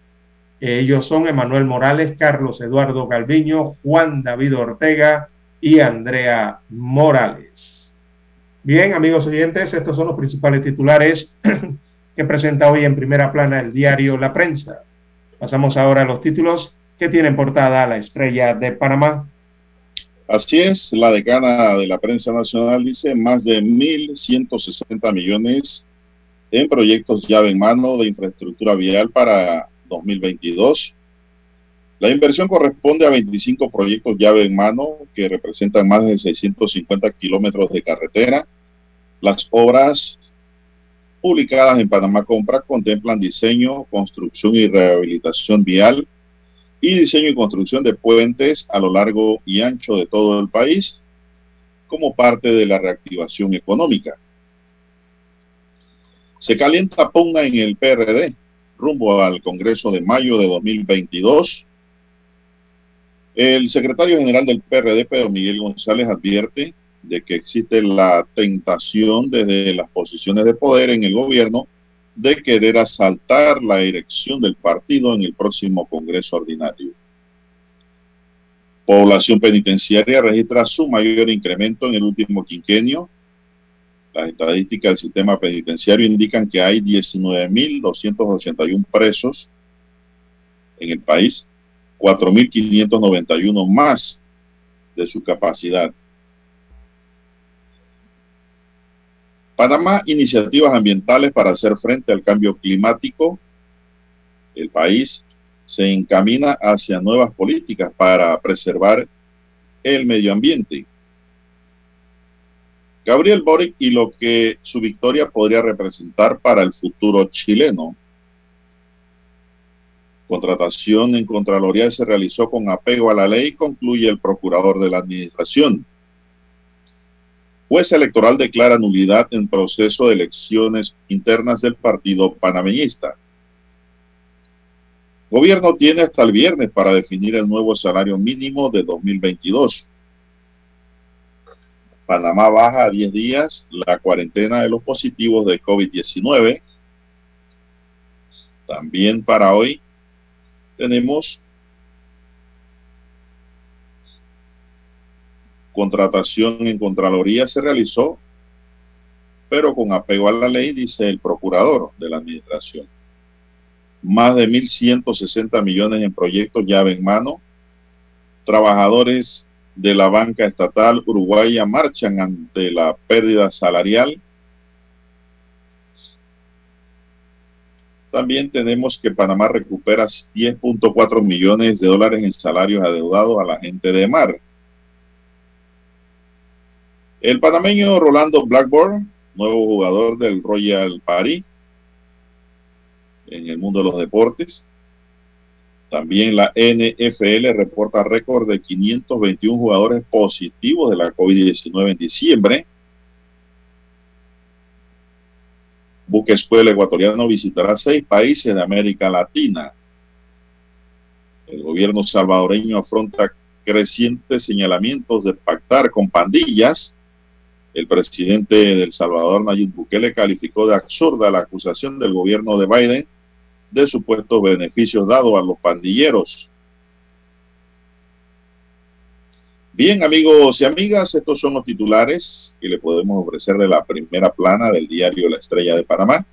Ellos son Emanuel Morales, Carlos Eduardo Galviño, Juan David Ortega y Andrea Morales. Bien, amigos oyentes, estos son los principales titulares <clears throat> que presenta hoy en primera plana el diario La Prensa. Pasamos ahora a los títulos que tienen portada la estrella de Panamá. Así es, la decana de la prensa nacional dice más de 1.160 millones en proyectos llave en mano de infraestructura vial para 2022. La inversión corresponde a 25 proyectos llave en mano que representan más de 650 kilómetros de carretera. Las obras publicadas en Panamá Compra contemplan diseño, construcción y rehabilitación vial y diseño y construcción de puentes a lo largo y ancho de todo el país como parte de la reactivación económica. Se calienta ponga en el PRD rumbo al Congreso de mayo de 2022. El secretario general del PRD, Pedro Miguel González, advierte de que existe la tentación desde las posiciones de poder en el gobierno de querer asaltar la dirección del partido en el próximo Congreso Ordinario. Población penitenciaria registra su mayor incremento en el último quinquenio. Las estadísticas del sistema penitenciario indican que hay 19.281 presos en el país, 4.591 más de su capacidad. Panamá, iniciativas ambientales para hacer frente al cambio climático. El país se encamina hacia nuevas políticas para preservar el medio ambiente. Gabriel Boric y lo que su victoria podría representar para el futuro chileno. Contratación en Contraloría se realizó con apego a la ley, concluye el procurador de la Administración. Juez electoral declara nulidad en proceso de elecciones internas del partido panameñista. Gobierno tiene hasta el viernes para definir el nuevo salario mínimo de 2022. Panamá baja a 10 días la cuarentena de los positivos de COVID-19. También para hoy tenemos contratación en Contraloría se realizó, pero con apego a la ley, dice el procurador de la administración. Más de 1.160 millones en proyectos llave en mano. Trabajadores de la banca estatal uruguaya marchan ante la pérdida salarial. También tenemos que Panamá recupera 10.4 millones de dólares en salarios adeudados a la gente de mar. El panameño Rolando Blackburn, nuevo jugador del Royal Paris, en el mundo de los deportes. También la NFL reporta récord de 521 jugadores positivos de la COVID-19 en diciembre. Buque Escuela Ecuatoriano visitará seis países de América Latina. El gobierno salvadoreño afronta crecientes señalamientos de pactar con pandillas. El presidente del Salvador, Nayib Bukele, calificó de absurda la acusación del gobierno de Biden de supuestos beneficios dados a los pandilleros. Bien, amigos y amigas, estos son los titulares que le podemos ofrecer de la primera plana del diario La Estrella de Panamá.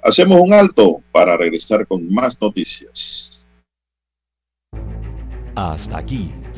Hacemos un alto para regresar con más noticias. Hasta aquí,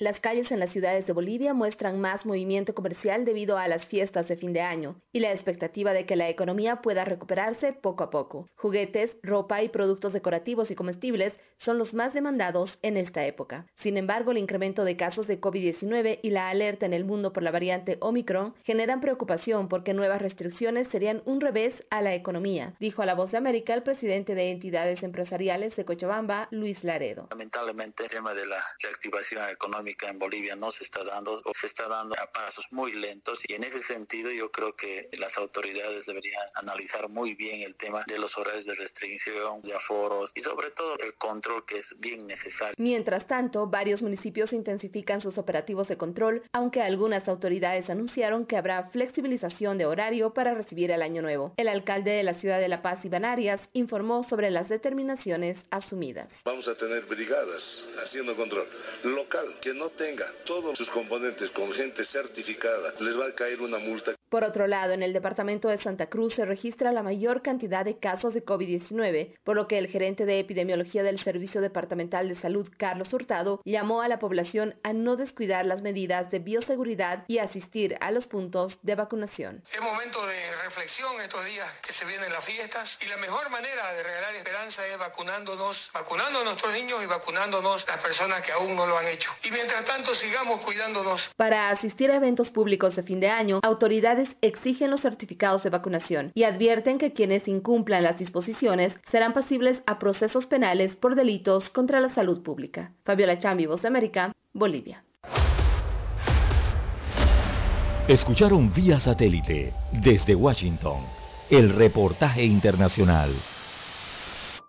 Las calles en las ciudades de Bolivia muestran más movimiento comercial debido a las fiestas de fin de año y la expectativa de que la economía pueda recuperarse poco a poco. Juguetes, ropa y productos decorativos y comestibles son los más demandados en esta época. Sin embargo, el incremento de casos de COVID-19 y la alerta en el mundo por la variante Omicron generan preocupación porque nuevas restricciones serían un revés a la economía, dijo a La Voz de América el presidente de entidades empresariales de Cochabamba, Luis Laredo. Lamentablemente el tema de la reactivación económica en Bolivia no se está dando o se está dando a pasos muy lentos y en ese sentido yo creo que las autoridades deberían analizar muy bien el tema de los horarios de restricción, de aforos y sobre todo el control que es bien necesario. Mientras tanto, varios municipios intensifican sus operativos de control, aunque algunas autoridades anunciaron que habrá flexibilización de horario para recibir el año nuevo. El alcalde de la ciudad de La Paz, Iván Arias, informó sobre las determinaciones asumidas. Vamos a tener brigadas haciendo control local que no tenga todos sus componentes con gente certificada, les va a caer una multa. Por otro lado, en el departamento de Santa Cruz se registra la mayor cantidad de casos de COVID-19, por lo que el gerente de epidemiología del Servicio Departamental de Salud, Carlos Hurtado, llamó a la población a no descuidar las medidas de bioseguridad y asistir a los puntos de vacunación. Es momento de reflexión estos días que se vienen las fiestas y la mejor manera de regalar esperanza es vacunándonos, vacunando a nuestros niños y vacunándonos las personas que aún no lo han hecho. Y mientras tanto sigamos cuidándonos. Para asistir a eventos públicos de fin de año, autoridades exigen los certificados de vacunación y advierten que quienes incumplan las disposiciones serán pasibles a procesos penales por delitos contra la salud pública. Fabiola Chambi, Voz de América, Bolivia. Escucharon vía satélite desde Washington el reportaje internacional.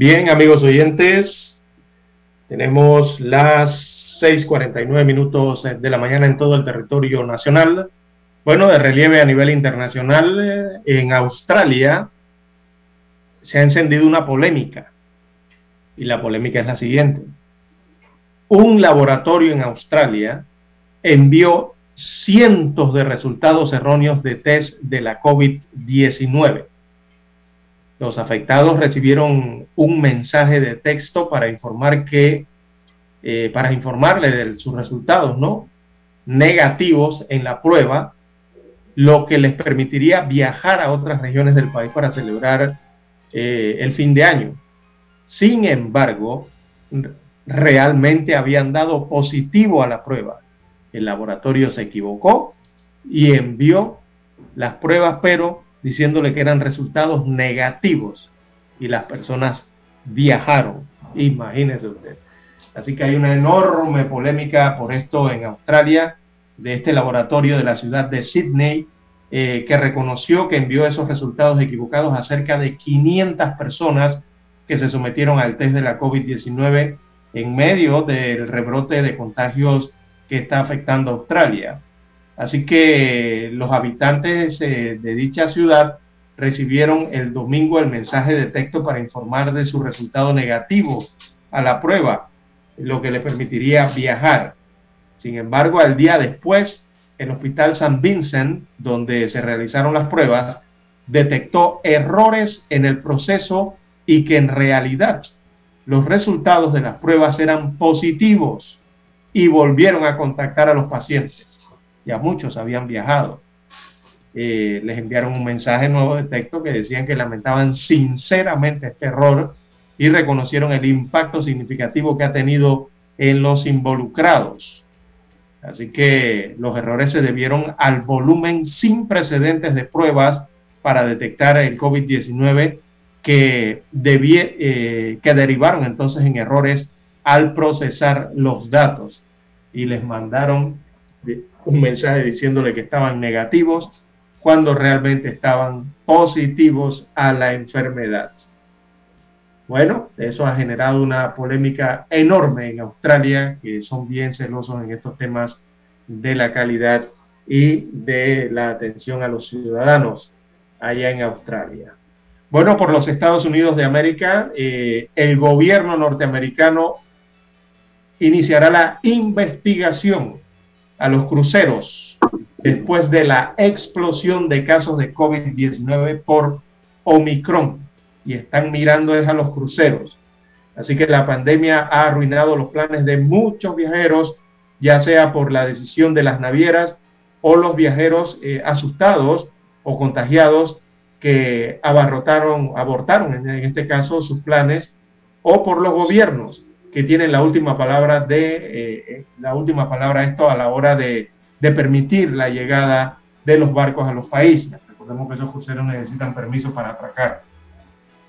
Bien, amigos oyentes, Tenemos las 6:49 minutos de la mañana en todo el territorio nacional. Bueno, de relieve a nivel internacional, eh, en Australia se ha encendido una polémica. Y la polémica es la siguiente. Un laboratorio en Australia envió cientos de resultados erróneos de test de la COVID-19. Los afectados recibieron un mensaje de texto para informar que, eh, para informarle de sus resultados, ¿no? Negativos en la prueba, lo que les permitiría viajar a otras regiones del país para celebrar eh, el fin de año. Sin embargo, realmente habían dado positivo a la prueba. El laboratorio se equivocó y envió las pruebas, pero diciéndole que eran resultados negativos y las personas viajaron. Imagínese usted. Así que hay una enorme polémica por esto en Australia de este laboratorio de la ciudad de Sydney eh, que reconoció que envió esos resultados equivocados a cerca de 500 personas que se sometieron al test de la COVID-19 en medio del rebrote de contagios que está afectando a Australia. Así que los habitantes eh, de dicha ciudad recibieron el domingo el mensaje de texto para informar de su resultado negativo a la prueba, lo que le permitiría viajar. Sin embargo, al día después, el Hospital San Vincent, donde se realizaron las pruebas, detectó errores en el proceso y que en realidad los resultados de las pruebas eran positivos y volvieron a contactar a los pacientes. Ya muchos habían viajado. Eh, les enviaron un mensaje nuevo de texto que decían que lamentaban sinceramente este error y reconocieron el impacto significativo que ha tenido en los involucrados. Así que los errores se debieron al volumen sin precedentes de pruebas para detectar el COVID-19 que, eh, que derivaron entonces en errores al procesar los datos y les mandaron un mensaje diciéndole que estaban negativos cuando realmente estaban positivos a la enfermedad. Bueno, eso ha generado una polémica enorme en Australia, que son bien celosos en estos temas de la calidad y de la atención a los ciudadanos allá en Australia. Bueno, por los Estados Unidos de América, eh, el gobierno norteamericano iniciará la investigación a los cruceros después de la explosión de casos de COVID-19 por Omicron y están mirando es a los cruceros. Así que la pandemia ha arruinado los planes de muchos viajeros, ya sea por la decisión de las navieras o los viajeros eh, asustados o contagiados que abarrotaron, abortaron en este caso sus planes, o por los gobiernos que tienen la última palabra de eh, eh, la última palabra esto a la hora de, de, permitir la llegada de los barcos a los países. Recordemos que esos cruceros necesitan permiso para atracar.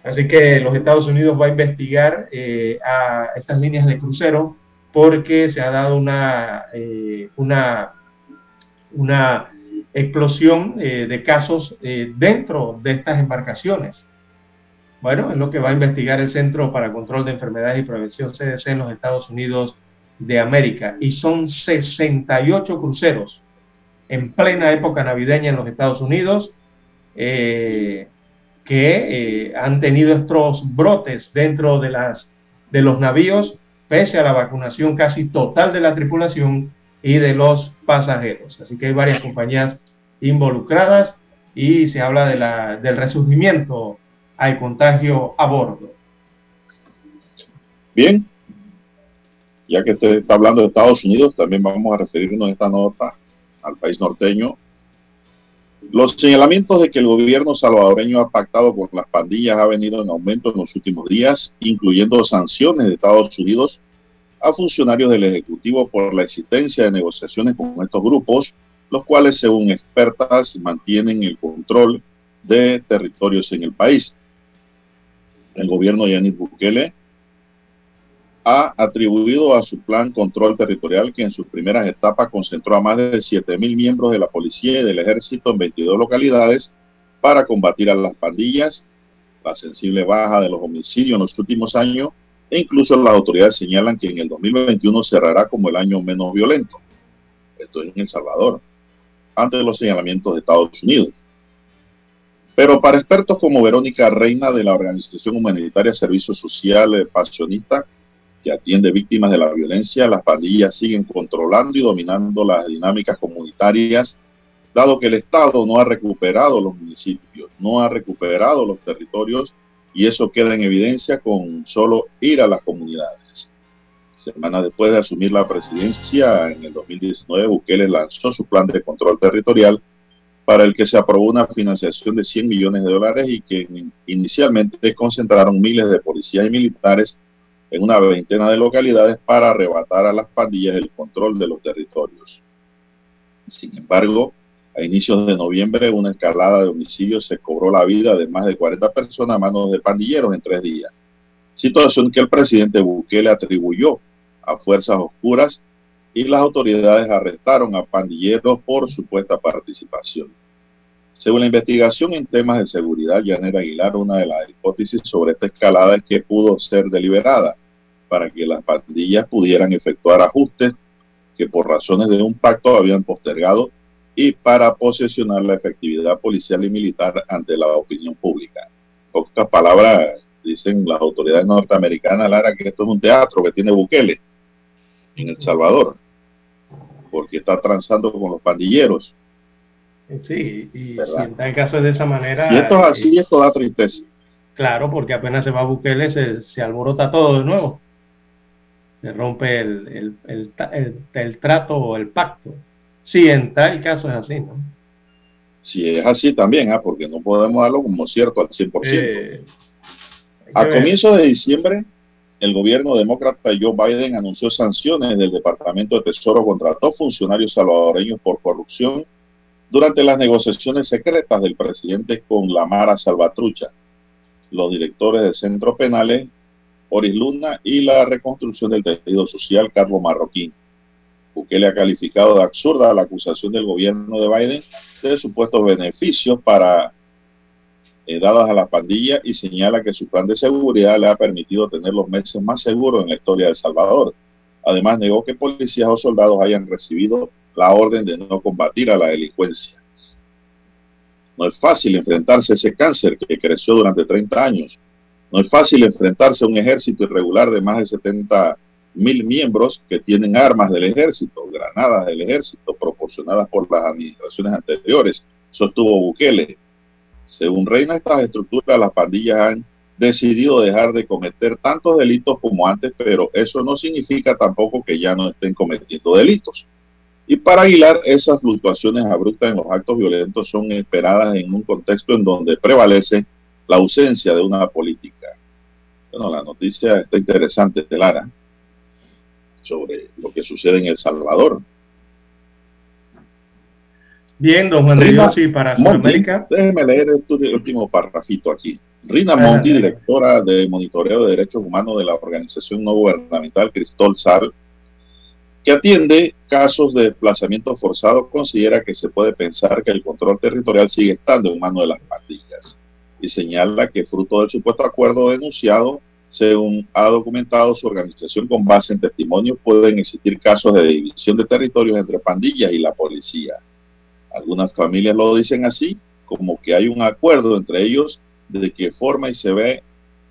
Así que los Estados Unidos va a investigar eh, a estas líneas de crucero porque se ha dado una, una, una explosión eh, de casos eh, dentro de estas embarcaciones. Bueno, es lo que va a investigar el Centro para Control de Enfermedades y Prevención CDC en los Estados Unidos de América. Y son 68 cruceros en plena época navideña en los Estados Unidos eh, que han tenido estos brotes dentro de, las, de los navíos, pese a la vacunación casi total de la tripulación y de los pasajeros. Así que hay varias compañías involucradas y se habla de la, del resurgimiento al contagio a bordo. Bien, ya que usted está hablando de Estados Unidos, también vamos a referirnos esta nota al país norteño. Los señalamientos de que el gobierno salvadoreño ha pactado con las pandillas ha venido en aumento en los últimos días, incluyendo sanciones de Estados Unidos a funcionarios del Ejecutivo por la existencia de negociaciones con estos grupos, los cuales, según expertas, mantienen el control de territorios en el país. El gobierno de Yanis Bukele ha atribuido a su plan control territorial que en sus primeras etapas concentró a más de 7.000 miembros de la policía y del ejército en 22 localidades para combatir a las pandillas, la sensible baja de los homicidios en los últimos años e incluso las autoridades señalan que en el 2021 cerrará como el año menos violento. Esto es en El Salvador, antes de los señalamientos de Estados Unidos. Pero para expertos como Verónica Reina de la organización humanitaria Servicio Social Pasionista, que atiende víctimas de la violencia, las pandillas siguen controlando y dominando las dinámicas comunitarias, dado que el Estado no ha recuperado los municipios, no ha recuperado los territorios y eso queda en evidencia con solo ir a las comunidades. Semanas después de asumir la presidencia en el 2019, Bukele lanzó su plan de control territorial para el que se aprobó una financiación de 100 millones de dólares y que inicialmente concentraron miles de policías y militares en una veintena de localidades para arrebatar a las pandillas el control de los territorios. Sin embargo, a inicios de noviembre, una escalada de homicidios se cobró la vida de más de 40 personas a manos de pandilleros en tres días. Situación que el presidente Bukele atribuyó a fuerzas oscuras y las autoridades arrestaron a pandilleros por supuesta participación. Según la investigación en temas de seguridad, Janet Aguilar, una de las hipótesis sobre esta escalada es que pudo ser deliberada para que las pandillas pudieran efectuar ajustes que por razones de un pacto habían postergado y para posesionar la efectividad policial y militar ante la opinión pública. Pocas palabras, dicen las autoridades norteamericanas, Lara, que esto es un teatro que tiene Bukele en El Salvador, porque está transando con los pandilleros. Sí, y si en tal caso es de esa manera... Si esto es así, esto da tristeza. Claro, porque apenas se va Bukele, se, se alborota todo de nuevo se rompe el, el, trato o el pacto. Si en tal caso es así, ¿no? Si es así también, ¿ah? porque no podemos darlo como cierto al 100%. Eh, a comienzos de diciembre, el gobierno demócrata Joe Biden anunció sanciones del Departamento de Tesoro contra dos funcionarios salvadoreños por corrupción durante las negociaciones secretas del presidente con la Mara Salvatrucha. Los directores de centros penales Boris Luna y la reconstrucción del tejido social Carlos Marroquín. Bukele ha calificado de absurda la acusación del gobierno de Biden de supuestos beneficios para eh, dadas a la pandilla y señala que su plan de seguridad le ha permitido tener los meses más seguros en la historia de El Salvador. Además, negó que policías o soldados hayan recibido la orden de no combatir a la delincuencia. No es fácil enfrentarse a ese cáncer que creció durante 30 años no es fácil enfrentarse a un ejército irregular de más de 70 mil miembros que tienen armas del ejército, granadas del ejército proporcionadas por las administraciones anteriores, sostuvo Bukele. Según reina estas estructuras, las pandillas han decidido dejar de cometer tantos delitos como antes, pero eso no significa tampoco que ya no estén cometiendo delitos. Y para Aguilar, esas fluctuaciones abruptas en los actos violentos son esperadas en un contexto en donde prevalece la ausencia de una política. Bueno, la noticia está interesante, Lara, sobre lo que sucede en El Salvador. Bien, don Juan Rina, y para Sudamérica. Déjeme leer este último parrafito aquí. Rina Monti, directora de Monitoreo de Derechos Humanos de la organización no gubernamental Cristol Sal, que atiende casos de desplazamiento forzado, considera que se puede pensar que el control territorial sigue estando en manos de las pandillas y señala que fruto del supuesto acuerdo denunciado, según ha documentado su organización con base en testimonios, pueden existir casos de división de territorios entre pandillas y la policía. Algunas familias lo dicen así, como que hay un acuerdo entre ellos de qué forma y se ve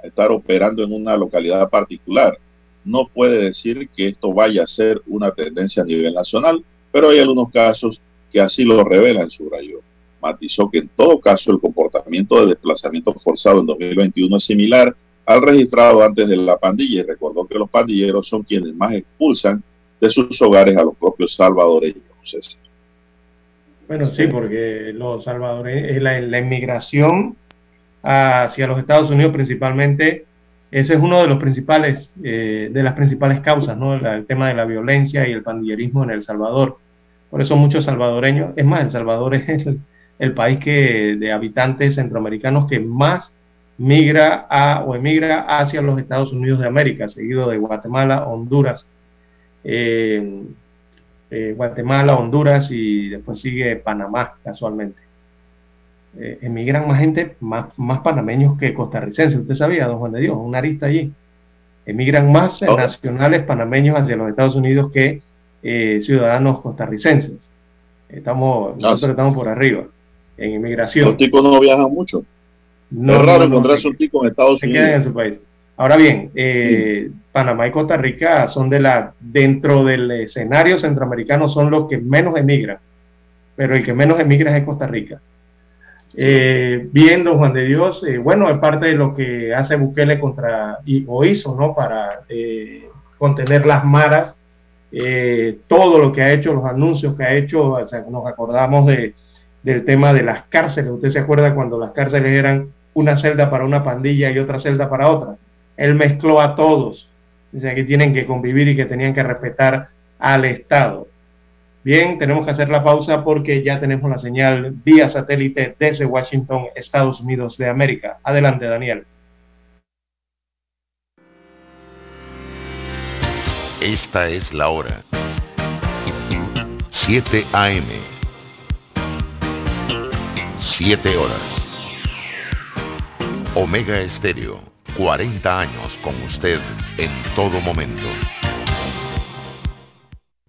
estar operando en una localidad particular. No puede decir que esto vaya a ser una tendencia a nivel nacional, pero hay algunos casos que así lo revelan, subrayó matizó que en todo caso el comportamiento de desplazamiento forzado en 2021 es similar al registrado antes de la pandilla y recordó que los pandilleros son quienes más expulsan de sus hogares a los propios salvadoreños. Bueno, sí, porque los salvadoreños, la, la inmigración hacia los Estados Unidos principalmente, ese es uno de los principales, eh, de las principales causas, ¿no? El tema de la violencia y el pandillerismo en El Salvador. Por eso muchos salvadoreños, es más, El Salvador <laughs> es el, país que, de habitantes centroamericanos que más migra a, o emigra hacia los Estados Unidos de América, seguido de Guatemala, Honduras, eh, eh, Guatemala, Honduras y después sigue Panamá, casualmente. Eh, emigran más gente, más, más panameños que costarricenses. Usted sabía, don Juan de Dios, una arista allí. emigran más nacionales panameños hacia los Estados Unidos que eh, ciudadanos costarricenses. Estamos, ah, nosotros estamos por arriba en inmigración. Los ticos no viajan mucho. No, es raro encontrarse un tico en Estados Unidos. en su país. Ahora bien, eh, Panamá y Costa Rica son de la, dentro del escenario centroamericano, son los que menos emigran, pero el que menos emigra es Costa Rica. Eh, viendo Juan de Dios, eh, bueno, es parte de lo que hace Bukele contra, y, o hizo, ¿no? Para eh, contener las maras, todo lo que ha hecho, los anuncios que ha hecho, nos acordamos de, del tema de las cárceles. Usted se acuerda cuando las cárceles eran una celda para una pandilla y otra celda para otra. Él mezcló a todos. Dice que tienen que convivir y que tenían que respetar al Estado. Bien, tenemos que hacer la pausa porque ya tenemos la señal vía satélite desde Washington, Estados Unidos de América. Adelante, Daniel. Esta es la hora. 7 AM. 7 horas. Omega Estéreo, 40 años con usted en todo momento.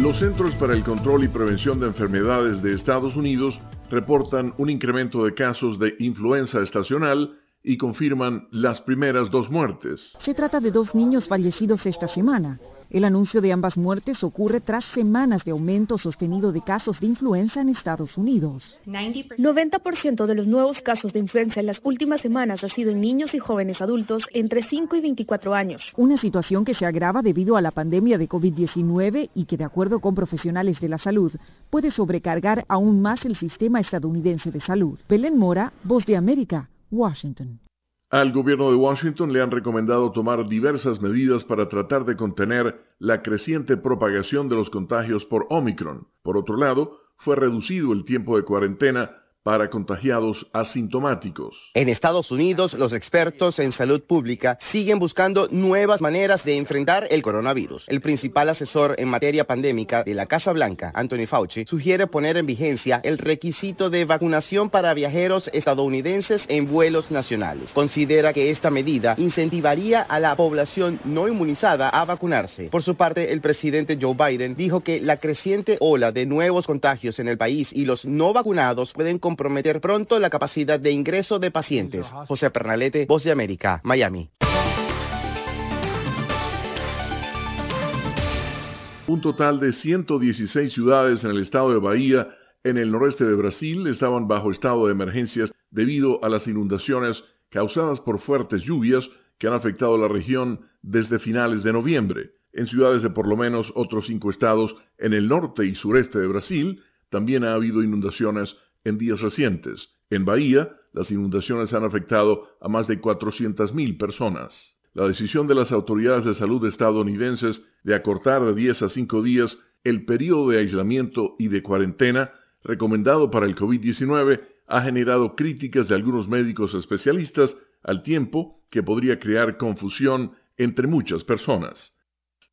Los Centros para el Control y Prevención de Enfermedades de Estados Unidos reportan un incremento de casos de influenza estacional y confirman las primeras dos muertes. Se trata de dos niños fallecidos esta semana. El anuncio de ambas muertes ocurre tras semanas de aumento sostenido de casos de influenza en Estados Unidos. 90% de los nuevos casos de influenza en las últimas semanas ha sido en niños y jóvenes adultos entre 5 y 24 años. Una situación que se agrava debido a la pandemia de COVID-19 y que, de acuerdo con profesionales de la salud, puede sobrecargar aún más el sistema estadounidense de salud. Belén Mora, Voz de América, Washington. Al gobierno de Washington le han recomendado tomar diversas medidas para tratar de contener la creciente propagación de los contagios por Omicron. Por otro lado, fue reducido el tiempo de cuarentena para contagiados asintomáticos. En Estados Unidos, los expertos en salud pública siguen buscando nuevas maneras de enfrentar el coronavirus. El principal asesor en materia pandémica de la Casa Blanca, Anthony Fauci, sugiere poner en vigencia el requisito de vacunación para viajeros estadounidenses en vuelos nacionales. Considera que esta medida incentivaría a la población no inmunizada a vacunarse. Por su parte, el presidente Joe Biden dijo que la creciente ola de nuevos contagios en el país y los no vacunados pueden comprometer pronto la capacidad de ingreso de pacientes. José Pernalete, Voz de América, Miami. Un total de 116 ciudades en el estado de Bahía, en el noreste de Brasil, estaban bajo estado de emergencias debido a las inundaciones causadas por fuertes lluvias que han afectado la región desde finales de noviembre. En ciudades de por lo menos otros cinco estados en el norte y sureste de Brasil, también ha habido inundaciones en días recientes. En Bahía, las inundaciones han afectado a más de 400.000 personas. La decisión de las autoridades de salud estadounidenses de acortar de 10 a 5 días el periodo de aislamiento y de cuarentena recomendado para el COVID-19 ha generado críticas de algunos médicos especialistas al tiempo que podría crear confusión entre muchas personas.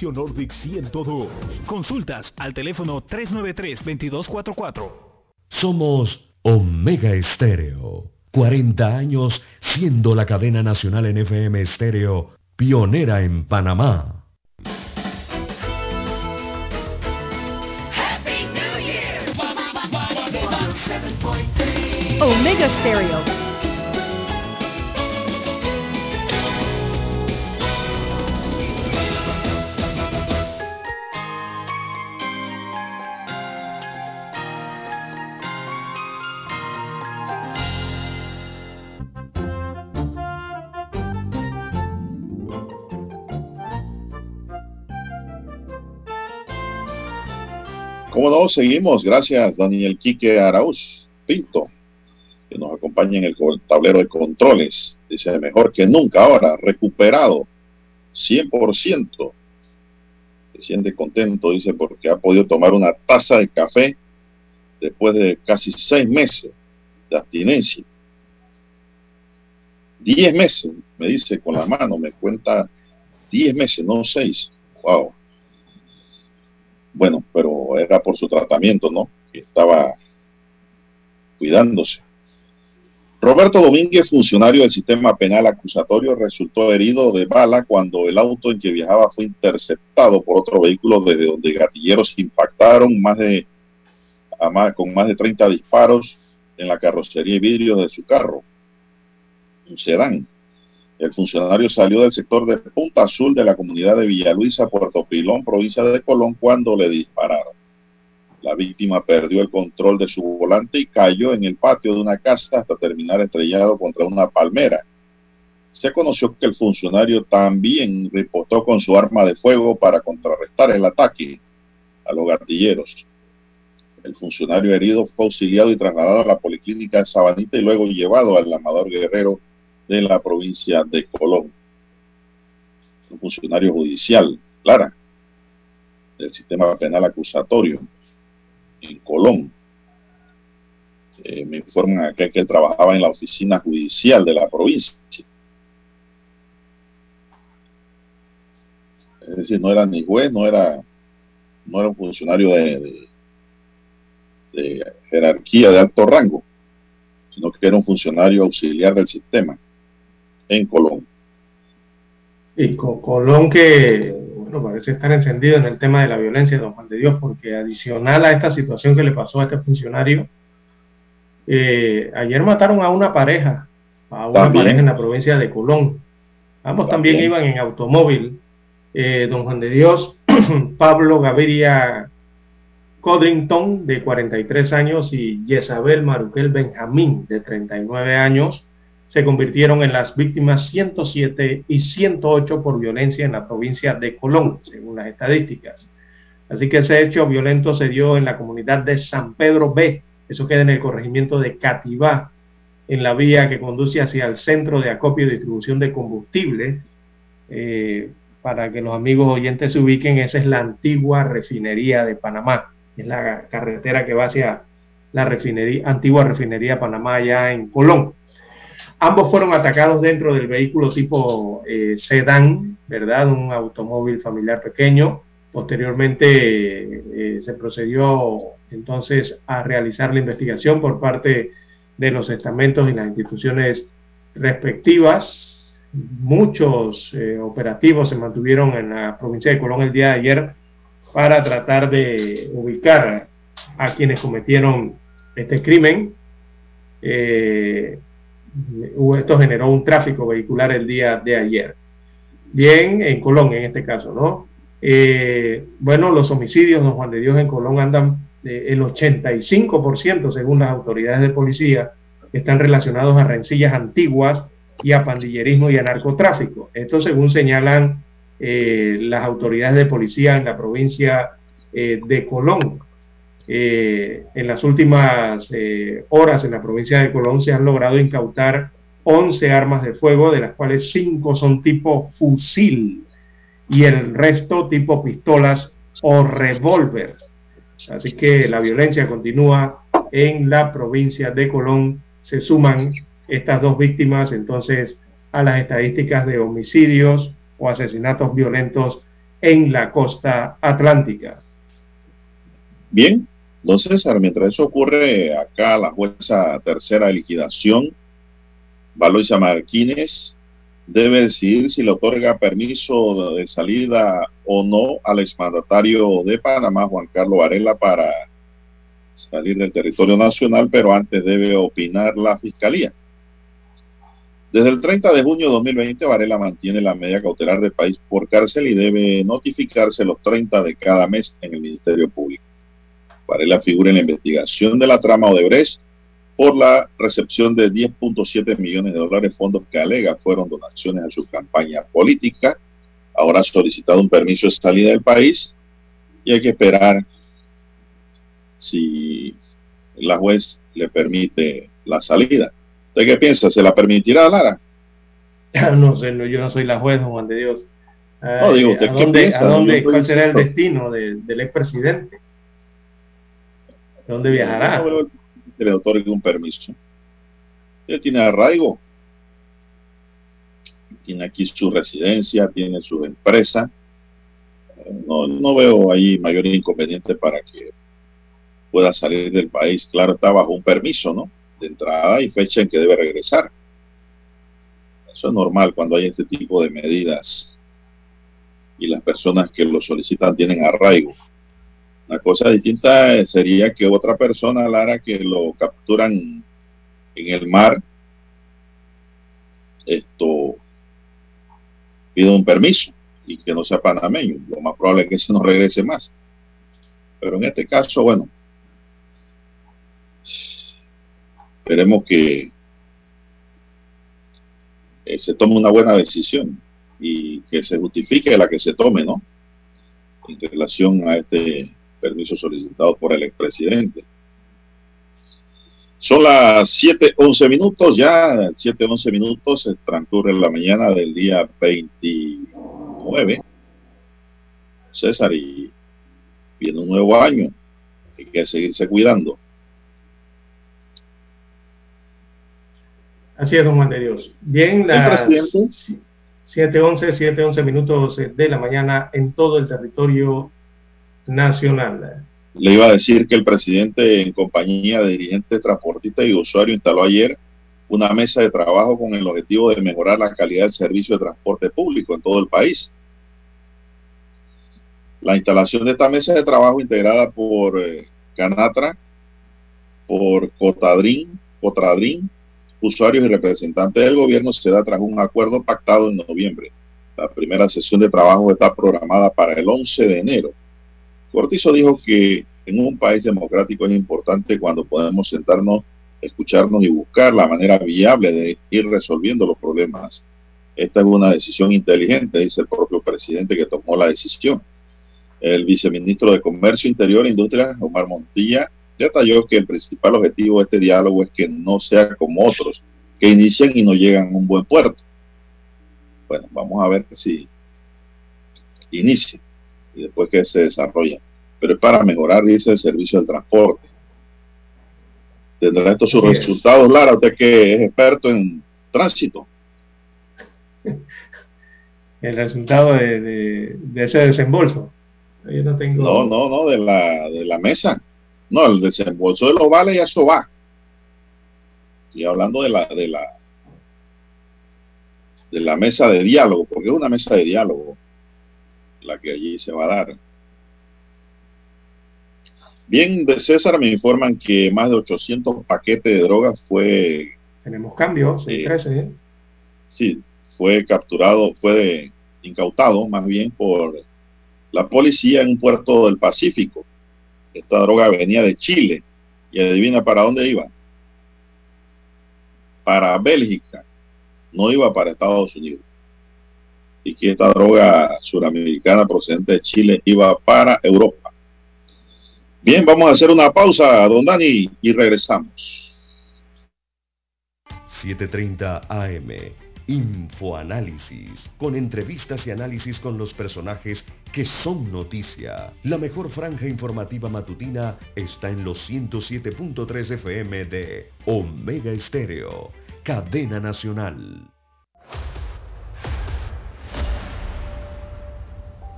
Nordic 102. Consultas al teléfono 393-2244. Somos Omega Estéreo. 40 años siendo la cadena nacional en FM Estéreo, pionera en Panamá. Omega Stereo. Como no, seguimos. Gracias, Daniel Quique Arauz Pinto, que nos acompaña en el tablero de controles. Dice, mejor que nunca ahora, recuperado, 100%. Se siente contento, dice, porque ha podido tomar una taza de café después de casi seis meses de abstinencia. Diez meses, me dice con la mano, me cuenta diez meses, no seis. Wow. Bueno, pero era por su tratamiento, ¿no? Estaba cuidándose. Roberto Domínguez, funcionario del sistema penal acusatorio, resultó herido de bala cuando el auto en que viajaba fue interceptado por otro vehículo desde donde gatilleros impactaron más de, a con más de 30 disparos en la carrocería y vidrios de su carro, un sedán. El funcionario salió del sector de Punta Azul de la comunidad de Villaluisa, Puerto Pilón, provincia de Colón, cuando le dispararon. La víctima perdió el control de su volante y cayó en el patio de una casa hasta terminar estrellado contra una palmera. Se conoció que el funcionario también reportó con su arma de fuego para contrarrestar el ataque a los gatilleros. El funcionario herido fue auxiliado y trasladado a la policlínica de Sabanita y luego llevado al Amador Guerrero de la provincia de Colón. Un funcionario judicial, Clara, del sistema penal acusatorio en Colón. Eh, me informan acá que trabajaba en la oficina judicial de la provincia. Es decir, no era ni juez, no era, no era un funcionario de- de jerarquía de alto rango, sino que era un funcionario auxiliar del sistema en Colón. Y Co- Colón que, bueno, parece estar encendido en el tema de la violencia, don Juan de Dios, porque adicional a esta situación que le pasó a este funcionario, eh, ayer mataron a una pareja, a una También. pareja en la provincia de Colón. Ambos también, También. iban en automóvil. Eh, don Juan de Dios, <clears throat> Pablo Gaviria Codrington, de 43 años, y Jezabel Maruquel Benjamín, de 39 años, se convirtieron en las víctimas 107 y 108 por violencia en la provincia de Colón, según las estadísticas. Así que ese hecho violento se dio en la comunidad de San Pedro B, eso queda en el corregimiento de Cativá, en la vía que conduce hacia el centro de acopio y distribución de combustible. Eh, para que los amigos oyentes se ubiquen, esa es la antigua refinería de Panamá, es la carretera que va hacia la refinería, antigua refinería de Panamá allá en Colón. Ambos fueron atacados dentro del vehículo tipo eh, sedán, ¿verdad? Un automóvil familiar pequeño. Posteriormente eh, se procedió entonces a realizar la investigación por parte de los estamentos y las instituciones respectivas. Muchos eh, operativos se mantuvieron en la provincia de Colón el día de ayer para tratar de ubicar a quienes cometieron este crimen. Eh, esto generó un tráfico vehicular el día de ayer. Bien, en Colón en este caso, ¿no? Eh, bueno, los homicidios, don Juan de Dios, en Colón andan eh, el 85%, según las autoridades de policía, están relacionados a rencillas antiguas y a pandillerismo y a narcotráfico. Esto según señalan eh, las autoridades de policía en la provincia de Colón. Eh, en las últimas eh, horas en la provincia de Colón se han logrado incautar 11 armas de fuego, de las cuales 5 son tipo fusil y el resto tipo pistolas o revólver. Así que la violencia continúa en la provincia de Colón. Se suman estas dos víctimas entonces a las estadísticas de homicidios o asesinatos violentos en la costa atlántica. Bien, don César, mientras eso ocurre acá, la jueza tercera de liquidación, Valoisa Martínez, debe decidir si le otorga permiso de salida o no al exmandatario de Panamá, Juan Carlos Varela, para salir del territorio nacional, pero antes debe opinar la Fiscalía. Desde el 30 de junio de 2020, Varela mantiene la media cautelar del país por cárcel y debe notificarse los 30 de cada mes en el Ministerio Público. Varela figura en la investigación de la trama Odebrecht por la recepción de 10.7 millones de dólares fondos que alega fueron donaciones a su campaña política. Ahora ha solicitado un permiso de salida del país y hay que esperar si la juez le permite la salida. ¿De qué piensa? ¿Se la permitirá, Lara? <laughs> No sé, yo no soy la juez, Juan de Dios. No, digo, ¿usted ¿a qué dónde, piensa? a dónde- ¿Cuál será el destino de- del expresidente? ¿Dónde viajará? Que le otorgue un permiso. Él tiene arraigo. Tiene aquí su residencia, tiene su empresa. Eh, No, no veo ahí mayor inconveniente para que pueda salir del país. Claro, está bajo un permiso, ¿no? De entrada y fecha en que debe regresar. Eso es normal cuando hay este tipo de medidas y las personas que lo solicitan tienen arraigo. Una cosa distinta eh, sería que otra persona, Lara, que lo capturan en el mar, esto pide un permiso y que no sea panameño. Lo más probable es que se no regrese más. Pero en este caso, bueno, esperemos que eh, se tome una buena decisión y que se justifique la que se tome, ¿no? En relación a este permiso solicitado por el expresidente. Son las 7:11 minutos, ya 7:11 minutos, se transcurre la mañana del día 29. César, y viene un nuevo año, hay que seguirse cuidando. Así es, don Juan de Dios. Bien, las presidente 7.11, 7.11 minutos de la mañana en todo el territorio nacional. Le iba a decir que el presidente, en compañía de dirigentes transportistas y usuarios, instaló ayer una mesa de trabajo con el objetivo de mejorar la calidad del servicio de transporte público en todo el país. La instalación de esta mesa de trabajo integrada por eh, Canatra, por Cotadrín, Cotradrín, usuarios y representantes del gobierno se da tras un acuerdo pactado en noviembre. La primera sesión de trabajo está programada para el 11 de enero. Cortizo dijo que en un país democrático es importante cuando podemos sentarnos, escucharnos y buscar la manera viable de ir resolviendo los problemas. Esta es una decisión inteligente, dice el propio presidente que tomó la decisión. El viceministro de Comercio Interior e Industria, Omar Montilla, detalló que el principal objetivo de este diálogo es que no sea como otros, que inician y no llegan a un buen puerto. Bueno, vamos a ver si inicia y después que se desarrolla. Pero es para mejorar, dice, el servicio del transporte. ¿Tendrá esto sus resultados, Lara? Usted que es experto en tránsito. <laughs> El resultado de, de- de ese desembolso. Yo no tengo. No, no, no, de la, de la mesa. No, el desembolso de los vales ya eso va. Y hablando de la, de la, de la mesa de diálogo, porque es una mesa de diálogo la que allí se va a dar. Bien, de César me informan que más de 800 paquetes de drogas fue, Tenemos cambios, Sí. 13, ¿eh? sí, fue capturado, fue incautado más bien por la policía en un puerto del Pacífico. Esta droga venía de Chile y adivina para dónde iba. Para Bélgica, no iba para Estados Unidos. Y que esta droga suramericana procedente de Chile iba para Europa. Bien, vamos a hacer una pausa, don Dani, y regresamos. 7.30 AM. Infoanálisis, con entrevistas y análisis con los personajes que son noticia. La mejor franja informativa matutina está en los 107.3 FM de Omega Estéreo, cadena nacional.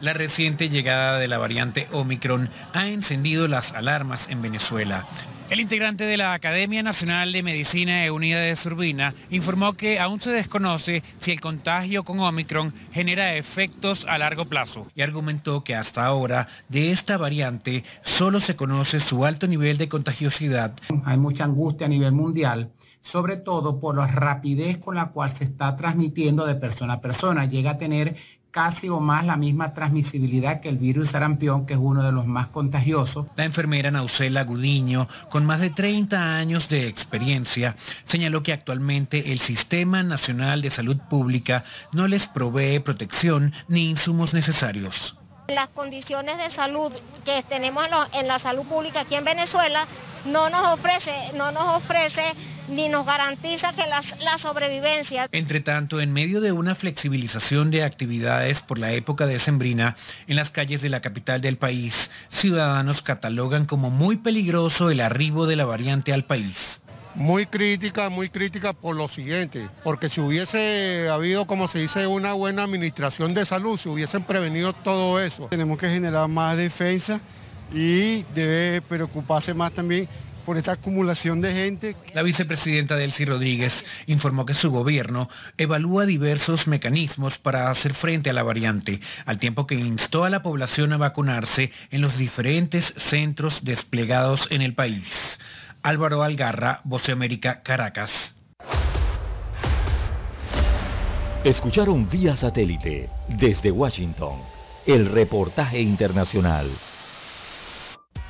La reciente llegada de la variante Omicron ha encendido las alarmas en Venezuela. El integrante de la Academia Nacional de Medicina de Unida de Urbina informó que aún se desconoce si el contagio con Omicron genera efectos a largo plazo y argumentó que hasta ahora de esta variante solo se conoce su alto nivel de contagiosidad. Hay mucha angustia a nivel mundial, sobre todo por la rapidez con la cual se está transmitiendo de persona a persona. Llega a tener casi o más la misma transmisibilidad que el virus sarampión, que es uno de los más contagiosos. La enfermera Nausela Gudiño, con más de 30 años de experiencia, señaló que actualmente el Sistema Nacional de Salud Pública no les provee protección ni insumos necesarios. Las condiciones de salud que tenemos en la salud pública aquí en Venezuela no nos ofrece, no nos ofrece ni nos garantiza que la, la sobrevivencia. Entre tanto, en medio de una flexibilización de actividades por la época de Sembrina, en las calles de la capital del país, ciudadanos catalogan como muy peligroso el arribo de la variante al país. Muy crítica, muy crítica por lo siguiente, porque si hubiese habido, como se dice, una buena administración de salud, si hubiesen prevenido todo eso. Tenemos que generar más defensa y debe preocuparse más también por esta acumulación de gente. La vicepresidenta Delcy Rodríguez informó que su gobierno evalúa diversos mecanismos para hacer frente a la variante, al tiempo que instó a la población a vacunarse en los diferentes centros desplegados en el país. Álvaro Algarra, Voce América, Caracas. Escucharon vía satélite desde Washington el reportaje internacional.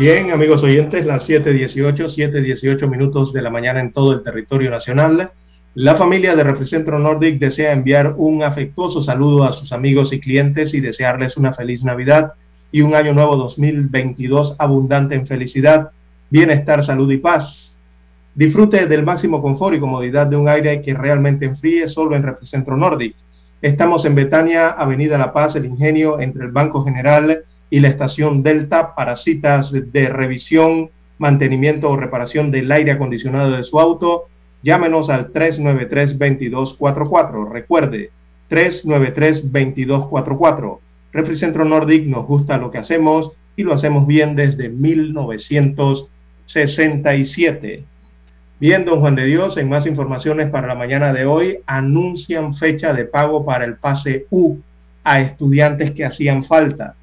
Bien, amigos oyentes, las 7.18, 7.18 minutos de la mañana en todo el territorio nacional. La familia de Refricentro Nordic desea enviar un afectuoso saludo a sus amigos y clientes y desearles una feliz Navidad y un año nuevo 2022 abundante en felicidad, bienestar, salud y paz. Disfrute del máximo confort y comodidad de un aire que realmente enfríe solo en Refricentro Nordic. Estamos en Betania, Avenida La Paz, El Ingenio, entre el Banco General y la estación Delta para citas de revisión, mantenimiento o reparación del aire acondicionado de su auto. Llámenos al 393-2244. Recuerde, 393-2244. Refricentro Nordic nos gusta lo que hacemos y lo hacemos bien desde 1967. Bien, don Juan de Dios, en más informaciones para la mañana de hoy, anuncian fecha de pago para el pase U a estudiantes que hacían falta.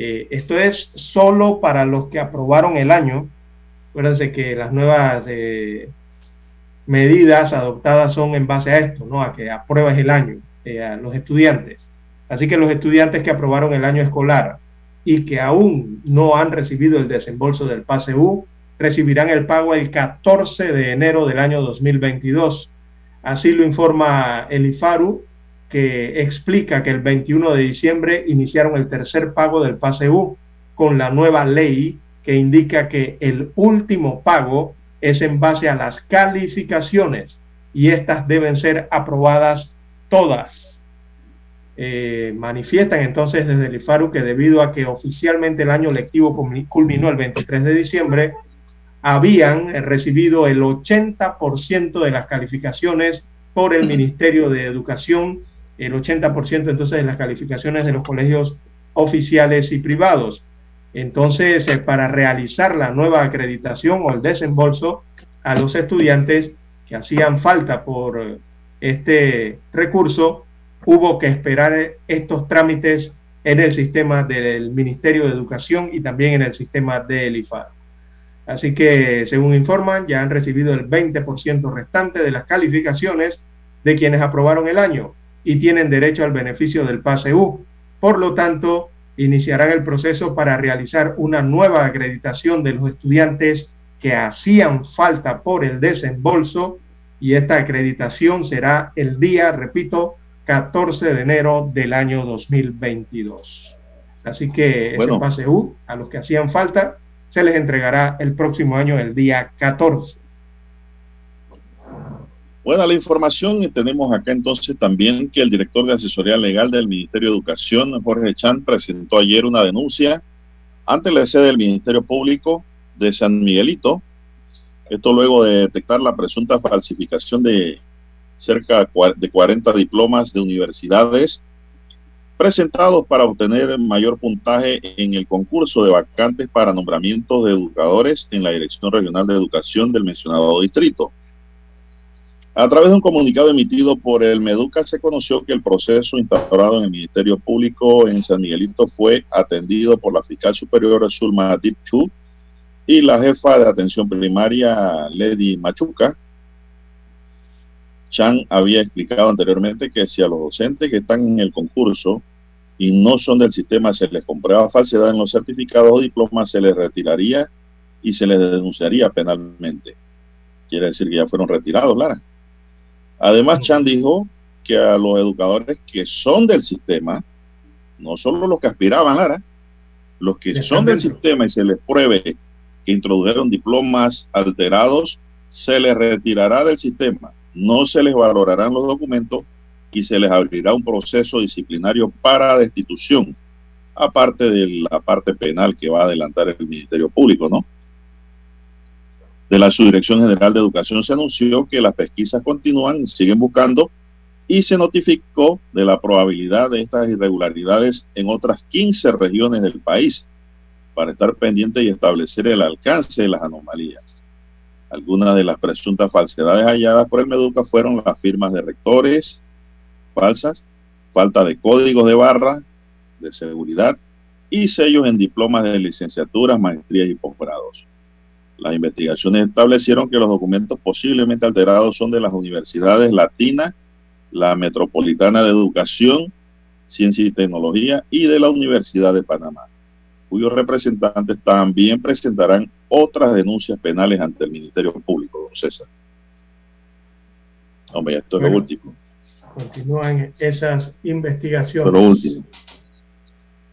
Eh, esto es solo para los que aprobaron el año Acuérdense que las nuevas eh, medidas adoptadas son en base a esto, ¿no? A que apruebas el año eh, a los estudiantes. Así que los estudiantes que aprobaron el año escolar y que aún no han recibido el desembolso del PASEU recibirán el pago el 14 de enero del año 2022. Así lo informa el IFARU, que explica que el 21 de diciembre iniciaron el tercer pago del PASEU con la nueva ley que indica que el último pago es en base a las calificaciones y estas deben ser aprobadas todas. Eh, manifiestan entonces desde el IFARU que debido a que oficialmente el año lectivo culminó el 23 de diciembre, habían recibido el 80% de las calificaciones por el Ministerio de Educación, el 80% entonces de las calificaciones de los colegios oficiales y privados. Entonces, eh, para realizar la nueva acreditación o el desembolso a los estudiantes que hacían falta por este recurso, hubo que esperar estos trámites en el sistema del Ministerio de Educación y también en el sistema del IFAR. Así que, según informan, ya han recibido el 20% restante de las calificaciones de quienes aprobaron el año y tienen derecho al beneficio del PASEU. Por lo tanto, iniciarán el proceso para realizar una nueva acreditación de los estudiantes que hacían falta por el desembolso y esta acreditación será el día, repito, 14 de enero del año 2022. Así que ese pase U a los que hacían falta se les entregará el próximo año, el día 14. Buena la información tenemos acá entonces también que el director de asesoría legal del Ministerio de Educación, Jorge Chan, presentó ayer una denuncia ante la sede del Ministerio Público de San Miguelito. Esto luego de detectar la presunta falsificación de cerca de 40 diplomas de universidades presentados para obtener mayor puntaje en el concurso de vacantes para nombramientos de educadores en la Dirección Regional de Educación del mencionado distrito. A través de un comunicado emitido por el Meduca se conoció que el proceso instaurado en el Ministerio Público en San Miguelito fue atendido por la fiscal superior Zulma Chu y la jefa de atención primaria Lady Machuca. Chan había explicado anteriormente que si a los docentes que están en el concurso y no son del sistema se les comprueba falsedad en los certificados o diplomas, se les retiraría y se les denunciaría penalmente. Quiere decir que ya fueron retirados, Lara. Además, Chan dijo que a los educadores que son del sistema, no solo los que aspiraban, Lara, los que son del sistema y se les pruebe que introdujeron diplomas alterados, se les retirará del sistema, no se les valorarán los documentos y se les abrirá un proceso disciplinario para destitución, aparte de la parte penal que va a adelantar el Ministerio Público, ¿no? De la Subdirección General de Educación se anunció que las pesquisas continúan, siguen buscando y se notificó de la probabilidad de estas irregularidades en otras 15 regiones del país para estar pendiente y establecer el alcance de las anomalías. Algunas de las presuntas falsedades halladas por el Meduca fueron las firmas de rectores falsas, falta de códigos de barra de seguridad y sellos en diplomas de licenciaturas, maestrías y posgrados. Las investigaciones establecieron que los documentos posiblemente alterados son de las universidades Latina, la Metropolitana de Educación, Ciencia y Tecnología y de la Universidad de Panamá, cuyos representantes también presentarán otras denuncias penales ante el Ministerio Público, don César. Hombre, esto es lo último. Continúan esas investigaciones. Lo último.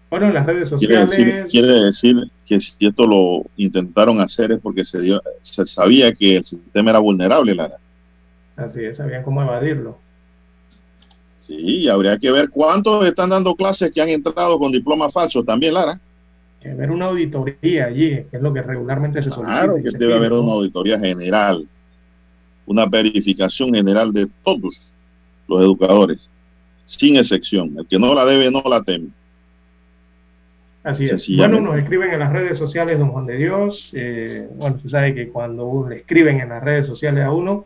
Bueno, en las redes sociales. Quiere decir, que si esto lo intentaron hacer es porque se, dio, se sabía que el sistema era vulnerable, Lara. Así es, sabían cómo evadirlo. Sí, habría que ver cuántos están dando clases que han entrado con diplomas falsos también, Lara. Que ver una auditoría allí, que es lo que regularmente se solicita. Claro que debe haber una auditoría general, una verificación general de todos los educadores, sin excepción. El que no la debe, no la teme. Así es. Bueno, nos escriben en las redes sociales, don Juan de Dios. Eh, bueno, usted sabe que cuando le escriben en las redes sociales a uno,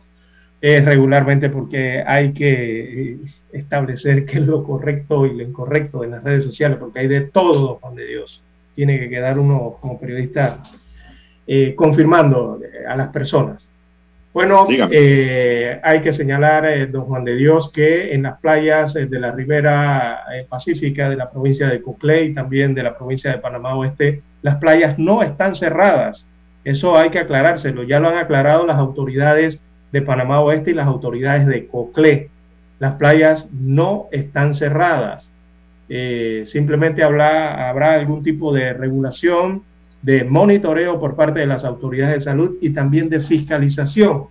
es regularmente porque hay que eh, establecer qué es lo correcto y lo incorrecto en las redes sociales, porque hay de todo, don Juan de Dios. Tiene que quedar uno como periodista eh, confirmando a las personas. Bueno, hay que señalar, don Juan de Dios, que en las playas de la ribera pacífica de la provincia de Coclé y también de la provincia de Panamá Oeste, las playas no están cerradas. Eso hay que aclarárselo. Ya lo han aclarado las autoridades de Panamá Oeste y las autoridades de Coclé. Las playas no están cerradas. Eh, simplemente habrá, habrá algún tipo de regulación, de monitoreo por parte de las autoridades de salud y también de fiscalización.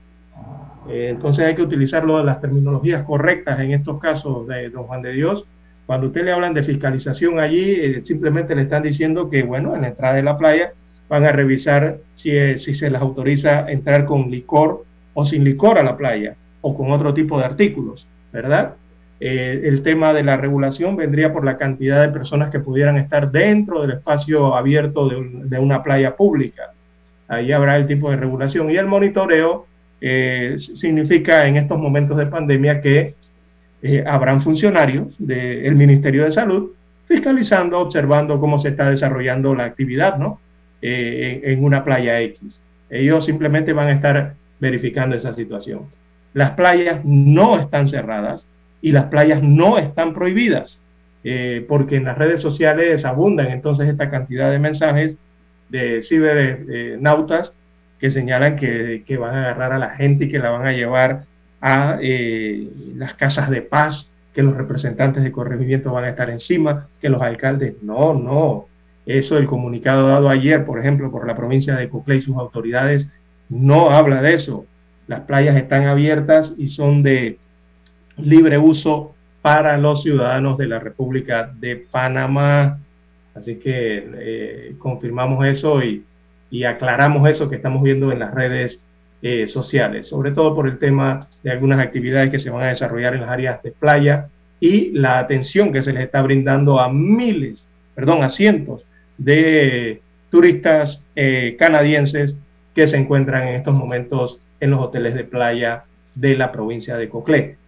Eh, entonces hay que utilizar las terminologías correctas en estos casos de don Juan de Dios. Cuando usted le hablan de fiscalización allí, eh, simplemente le están diciendo que, bueno, en la entrada de la playa van a revisar si, si se les autoriza entrar con licor o sin licor a la playa o con otro tipo de artículos, ¿verdad? Eh, el tema de la regulación vendría por la cantidad de personas que pudieran estar dentro del espacio abierto de, una playa pública. Ahí habrá el tipo de regulación. Y el monitoreo eh, significa en estos momentos de pandemia que eh, habrán funcionarios del Ministerio de Salud fiscalizando, observando cómo se está desarrollando la actividad ¿no? en una playa X. Ellos simplemente van a estar verificando esa situación. Las playas no están cerradas y las playas no están prohibidas, eh, porque en las redes sociales abundan entonces esta cantidad de mensajes de cibernautas que señalan que, van a agarrar a la gente y que la van a llevar a eh, las casas de paz, que los representantes de corregimiento van a estar encima, que los alcaldes, no, no. Eso el comunicado dado ayer, por ejemplo, por la provincia de Coclé y sus autoridades, no habla de eso. Las playas están abiertas y son de libre uso para los ciudadanos de la República de Panamá. Así que eh, confirmamos eso y, aclaramos eso que estamos viendo en las redes eh, sociales, sobre todo por el tema de algunas actividades que se van a desarrollar en las áreas de playa y la atención que se les está brindando a miles, perdón, a cientos de turistas eh, canadienses que se encuentran en estos momentos en los hoteles de playa de la provincia de Coclé.